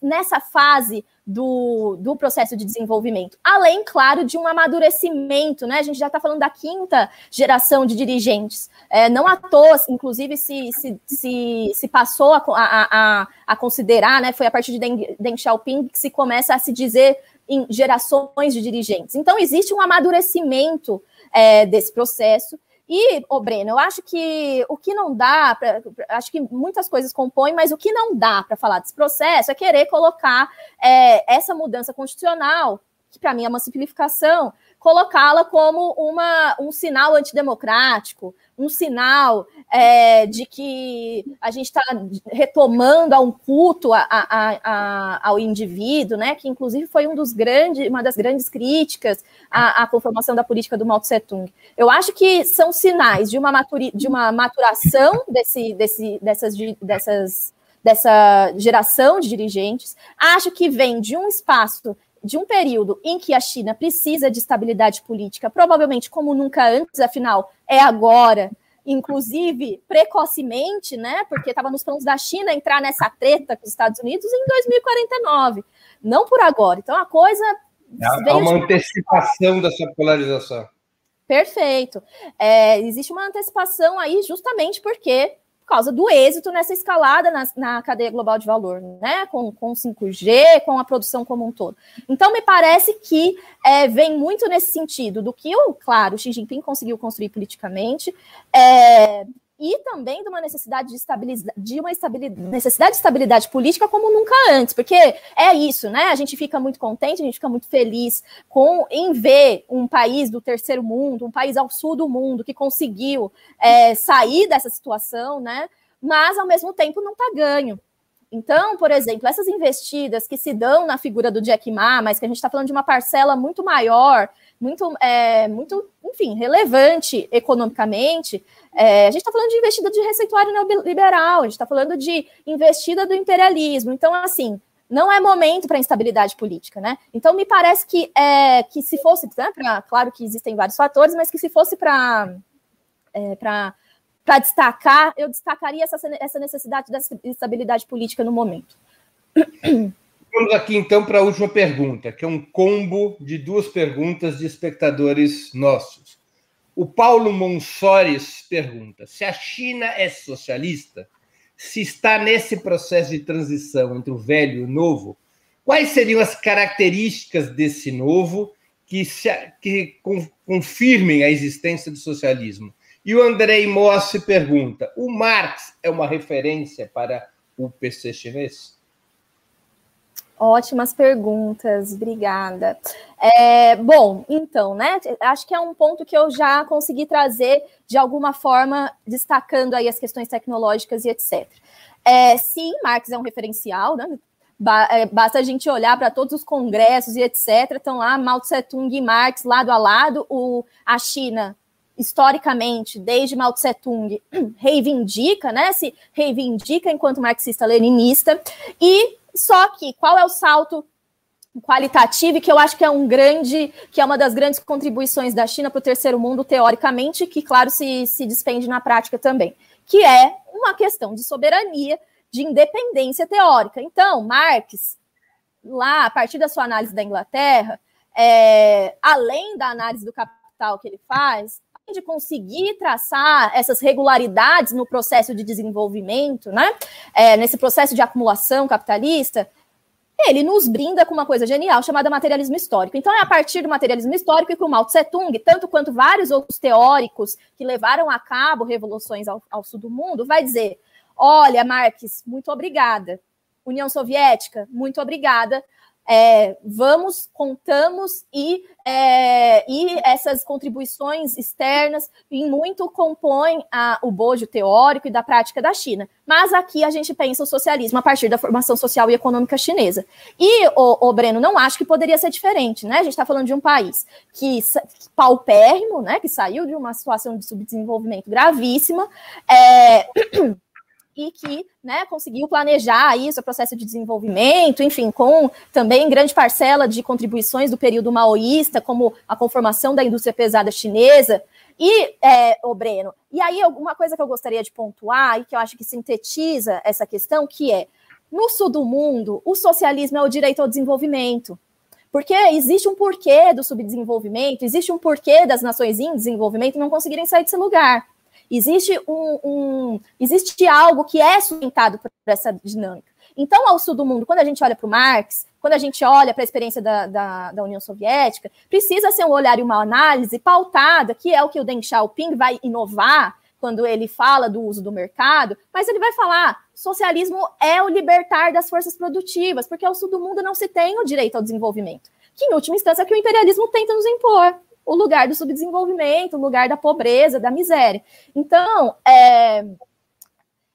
nessa fase do, do processo de desenvolvimento. Além, claro, de um amadurecimento, né? A gente já está falando da quinta geração de dirigentes. É, não à toa, inclusive, se, se, se, se passou a, a, a, considerar, né? Foi a partir de Deng, Deng Xiaoping que se começa a se dizer em gerações de dirigentes. Então, existe um amadurecimento é, desse processo. E, ô Breno, eu acho que o que não dá, pra, acho que muitas coisas compõem, mas o que não dá para falar desse processo é querer colocar é, essa mudança constitucional, que para mim é uma simplificação, colocá-la como uma, um sinal antidemocrático, um sinal é, de que a gente está retomando a um culto a, a, a, ao indivíduo, né? Que inclusive foi um dos grandes, uma das grandes críticas à, à, conformação da política do Mao Tse Tung. Eu acho que são sinais de uma, maturi, de uma maturação desse, desse, dessas, dessas dessa geração de dirigentes. Acho que vem de um espaço de um período em que a China precisa de estabilidade política, provavelmente como nunca antes, afinal, é agora, inclusive precocemente, né? Porque estava nos planos da China entrar nessa treta com os Estados Unidos em 2049, não por agora. Então a coisa. Há uma antecipação dessa polarização. Perfeito. É, existe uma antecipação aí justamente porque por causa do êxito nessa escalada na, na cadeia global de valor, né? Com, com 5G, com a produção como um todo. Então, me parece que é, vem muito nesse sentido do que, o, claro, o Xi Jinping conseguiu construir politicamente. É, e também de uma necessidade de estabilidade, de uma estabilidade, necessidade de estabilidade política como nunca antes, porque é isso, né? A gente fica muito contente, a gente fica muito feliz com em ver um país do terceiro mundo, um país ao sul do mundo que conseguiu é, sair dessa situação, né? Mas ao mesmo tempo não está ganho. Então, por exemplo, essas investidas que se dão na figura do Jack Ma, mas que a gente está falando de uma parcela muito maior muito, é, muito, enfim, relevante economicamente. É, a gente está falando de investida de receituário neoliberal, a gente está falando de investida do imperialismo. Então, assim, não é momento para instabilidade política, né? Então, me parece que, é, que se fosse, né, pra, claro que existem vários fatores, mas que se fosse para é, para destacar, eu destacaria essa, essa necessidade dessa estabilidade política no momento. Vamos aqui então para a última pergunta, que é um combo de duas perguntas de espectadores nossos. O Paulo Monsores pergunta: se a China é socialista, se está nesse processo de transição entre o velho e o novo, quais seriam as características desse novo que, se, que confirmem a existência do socialismo? E o Andrei Mossi pergunta: o Marx é uma referência para o PC chinês? Ótimas perguntas, obrigada. É, bom, então, né? Acho que é um ponto que eu já consegui trazer de alguma forma, destacando aí as questões tecnológicas e etc. É, sim, Marx é um referencial, né? É, basta a gente olhar para todos os congressos e etc. Estão lá Mao Tse Tung e Marx lado a lado. O, a China, historicamente, desde Mao Tse Tung, [CLEARS THROAT] reivindica, né? Se reivindica enquanto marxista-leninista. E só que qual é o salto qualitativo que eu acho que é um grande, que é uma das grandes contribuições da China para o terceiro mundo, teoricamente, que, claro, se, se despende na prática também, que é uma questão de soberania, de independência teórica. Então, Marx, lá, a partir da sua análise da Inglaterra, é, além da análise do capital que ele faz, de conseguir traçar essas regularidades no processo de desenvolvimento, né? É, nesse processo de acumulação capitalista, ele nos brinda com uma coisa genial chamada materialismo histórico. Então, é a partir do materialismo histórico que o Mao Tse Tung, tanto quanto vários outros teóricos que levaram a cabo revoluções ao, ao sul do mundo, vai dizer: olha, Marx, muito obrigada. União Soviética, muito obrigada é, vamos, contamos e, é, e essas contribuições externas em muito compõem a, o bojo teórico e da prática da China. Mas aqui a gente pensa o socialismo a partir da formação social e econômica chinesa. E, o, o Breno, não acho que poderia ser diferente, né? A gente está falando de um país que, que paupérrimo, né? Que saiu de uma situação de subdesenvolvimento gravíssima. É, e que né, conseguiu planejar isso, o processo de desenvolvimento, enfim, com também grande parcela de contribuições do período maoísta, como a conformação da indústria pesada chinesa. E, é, o Breno, e aí uma coisa que eu gostaria de pontuar, e que eu acho que sintetiza essa questão, que é, no sul do mundo, o socialismo é o direito ao desenvolvimento. Porque existe um porquê do subdesenvolvimento, existe um porquê das nações em desenvolvimento não conseguirem sair desse lugar. Existe um, um existe algo que é sustentado por essa dinâmica. Então, ao sul do mundo, quando a gente olha para o Marx, quando a gente olha para a experiência da, da, da, União Soviética, precisa ser um olhar e uma análise pautada, que é o que o Deng Xiaoping vai inovar quando ele fala do uso do mercado, mas ele vai falar: socialismo é o libertar das forças produtivas, porque ao sul do mundo não se tem o direito ao desenvolvimento, que em última instância é que o imperialismo tenta nos impor o lugar do subdesenvolvimento, o lugar da pobreza, da miséria. Então, é,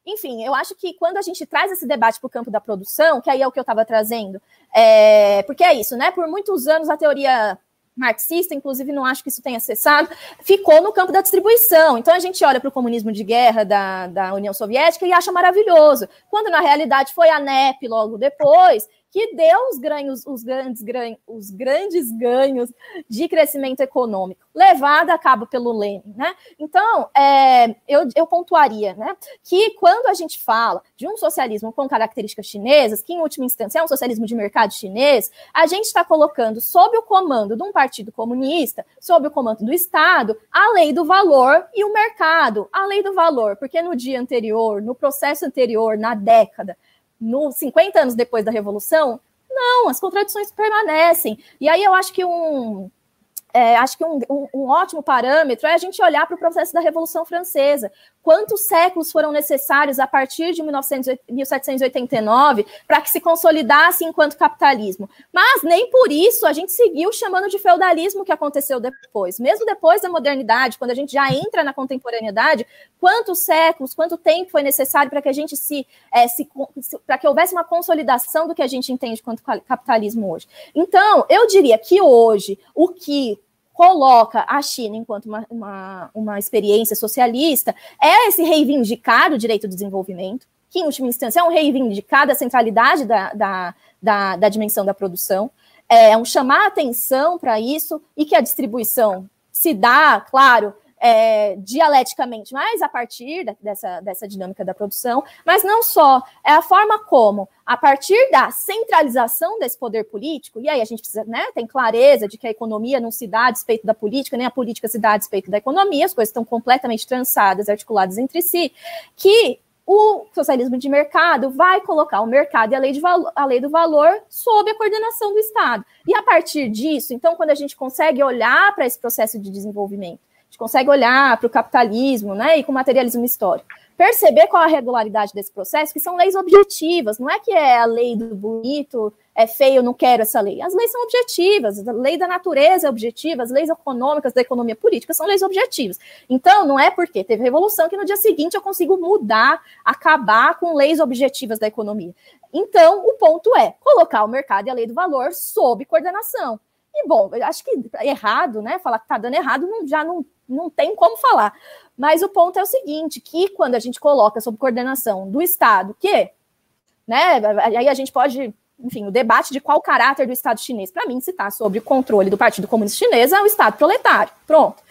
enfim, eu acho que quando a gente traz esse debate para o campo da produção, que aí é o que eu estava trazendo, é, porque é isso, né? Por muitos anos a teoria marxista, inclusive não acho que isso tenha cessado, ficou no campo da distribuição. Então a gente olha para o comunismo de guerra da, da União Soviética e acha maravilhoso, quando na realidade foi a NEP logo depois que deu os, ganhos, os, grandes, os grandes ganhos de crescimento econômico, levada a cabo pelo Lenin. Né? Então, é, eu, eu pontuaria né, que quando a gente fala de um socialismo com características chinesas, que em última instância é um socialismo de mercado chinês, a gente está colocando sob o comando de um partido comunista, sob o comando do Estado, a lei do valor e o mercado. A lei do valor, porque no dia anterior, no processo anterior, na década, no 50 anos depois da Revolução? Não, as contradições permanecem. E aí eu acho que um, é, acho que um, um, um, ótimo parâmetro é a gente olhar para o processo da Revolução Francesa. Quantos séculos foram necessários a partir de 1900, 1789 para que se consolidasse enquanto capitalismo? Mas nem por isso a gente seguiu chamando de feudalismo que aconteceu depois. Mesmo depois da modernidade, quando a gente já entra na contemporaneidade, quantos séculos, quanto tempo foi necessário para que a gente se, é, se para que houvesse uma consolidação do que a gente entende quanto capitalismo hoje? Então, eu diria que hoje o que coloca a China enquanto uma, uma, uma experiência socialista, é esse reivindicar o direito do desenvolvimento, que, em última instância, é um reivindicar da centralidade da, da, da, da dimensão da produção, é um chamar atenção para isso e que a distribuição se dá, claro, é, dialeticamente, mas a partir da, dessa, dessa dinâmica da produção, mas não só, é a forma como, a partir da centralização desse poder político, e aí a gente precisa, né, tem clareza de que a economia não se dá a despeito da política, nem a política se dá a despeito da economia, as coisas estão completamente trançadas, articuladas entre si, que o socialismo de mercado vai colocar o mercado e a lei, de a lei do valor sob a coordenação do Estado. E a partir disso, então, quando a gente consegue olhar para esse processo de desenvolvimento, gente consegue olhar para o capitalismo né, e com o materialismo histórico. Perceber qual a regularidade desse processo, que são leis objetivas, não é que é a lei do bonito, é feio, não quero essa lei. As leis são objetivas, a lei da natureza é objetiva, as leis econômicas da economia política são leis objetivas. Então, não é porque teve revolução que no dia seguinte eu consigo mudar, acabar com leis objetivas da economia. Então, o ponto é colocar o mercado e a lei do valor sob coordenação. E, bom, eu acho que errado, né? Falar que tá dando errado não, já não, não tem como falar. Mas o ponto é o seguinte: que quando a gente coloca sob coordenação do Estado, que, né? Aí a gente pode, enfim, o debate de qual caráter do Estado chinês, para mim, se está sob o controle do Partido Comunista Chinês, é o Estado proletário. Pronto.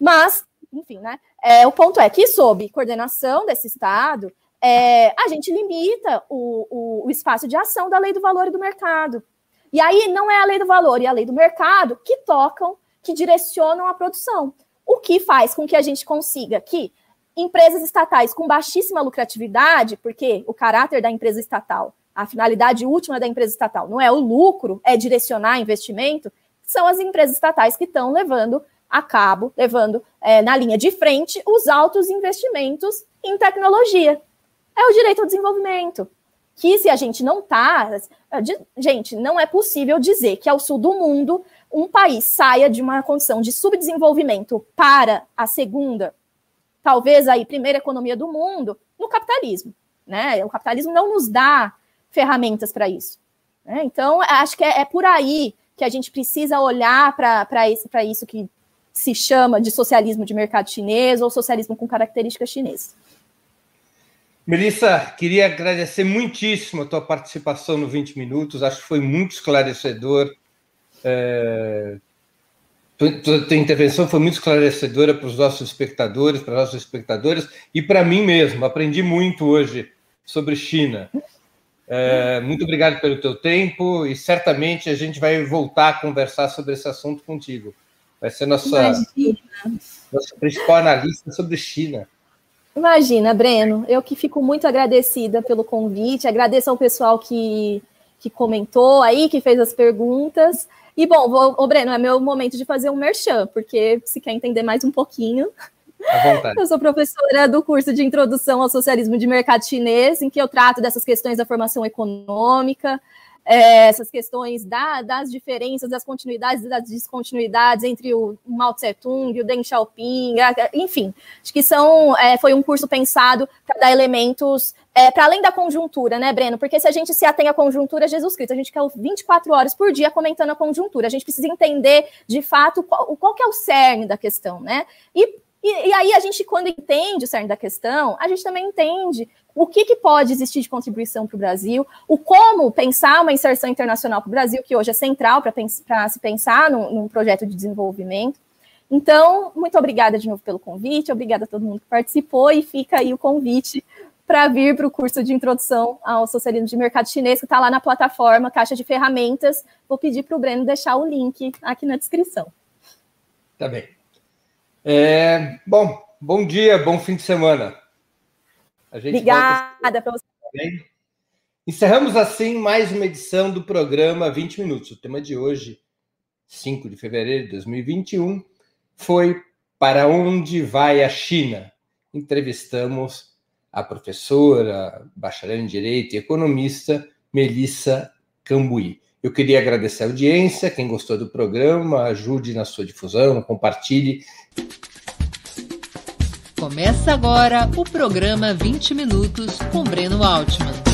Mas, enfim, né? É, o ponto é que, sob coordenação desse Estado, é, a gente limita o, o, o espaço de ação da lei do valor e do mercado. E aí não é a lei do valor e a lei do mercado que tocam, que direcionam a produção. O que faz com que a gente consiga que empresas estatais com baixíssima lucratividade, porque o caráter da empresa estatal, a finalidade última da empresa estatal não é o lucro, é direcionar investimento, são as empresas estatais que estão levando a cabo, levando é, na linha de frente os altos investimentos em tecnologia. É o direito ao desenvolvimento que se a gente não está. Gente, não é possível dizer que ao sul do mundo um país saia de uma condição de subdesenvolvimento para a segunda, talvez aí primeira economia do mundo, no capitalismo. Né? O capitalismo não nos dá ferramentas para isso. Né? Então, acho que é, é, por aí que a gente precisa olhar para isso, que se chama de socialismo de mercado chinês ou socialismo com características chinesas. Melissa, queria agradecer muitíssimo a tua participação no 20 Minutos, acho que foi muito esclarecedor. É... Tua, tua intervenção foi muito esclarecedora para os nossos espectadores, para os nossos espectadores e para mim mesmo. Aprendi muito hoje sobre China. É, muito obrigado pelo teu tempo e certamente a gente vai voltar a conversar sobre esse assunto contigo. Vai ser nossa, nossa principal analista sobre China. Imagina, Breno, eu que fico muito agradecida pelo convite, agradeço ao pessoal que, que comentou aí, que fez as perguntas. E, bom, vou, ô, Breno, é meu momento de fazer um merchan, porque se quer entender mais um pouquinho. [LAUGHS] Eu sou professora do curso de Introdução ao Socialismo de Mercado Chinês, em que eu trato dessas questões da formação econômica, é, essas questões da, das diferenças, das continuidades e das descontinuidades entre o Mao Tse Tung e o Deng Xiaoping, enfim, acho que são, é, foi um curso pensado para dar elementos é, para além da conjuntura, né, Breno? Porque se a gente se atém à conjuntura, Jesus Cristo, a gente quer 24 horas por dia comentando a conjuntura, a gente precisa entender de fato qual, qual que é o cerne da questão, né? E e, e, aí a gente, quando entende o cerne da questão, a gente também entende o que, que pode existir de contribuição para o Brasil, o como pensar uma inserção internacional para o Brasil, que hoje é central para se pensar num, num, projeto de desenvolvimento. Então, muito obrigada de novo pelo convite, obrigada a todo mundo que participou, e fica aí o convite para vir para o curso de introdução ao socialismo de mercado chinês, que está lá na plataforma Caixa de Ferramentas. Vou pedir para o Breno deixar o link aqui na descrição. Tá bem. É, bom, bom dia, bom fim de semana. Obrigada para você. Encerramos assim mais uma edição do programa 20 Minutos. O tema de hoje, 5 de fevereiro de 2021, foi Para onde vai a China? Entrevistamos a professora, bacharel em Direito e economista Melissa Cambuí. Eu queria agradecer a audiência, quem gostou do programa, ajude na sua difusão, compartilhe. Começa agora o programa 20 Minutos com Breno Altman.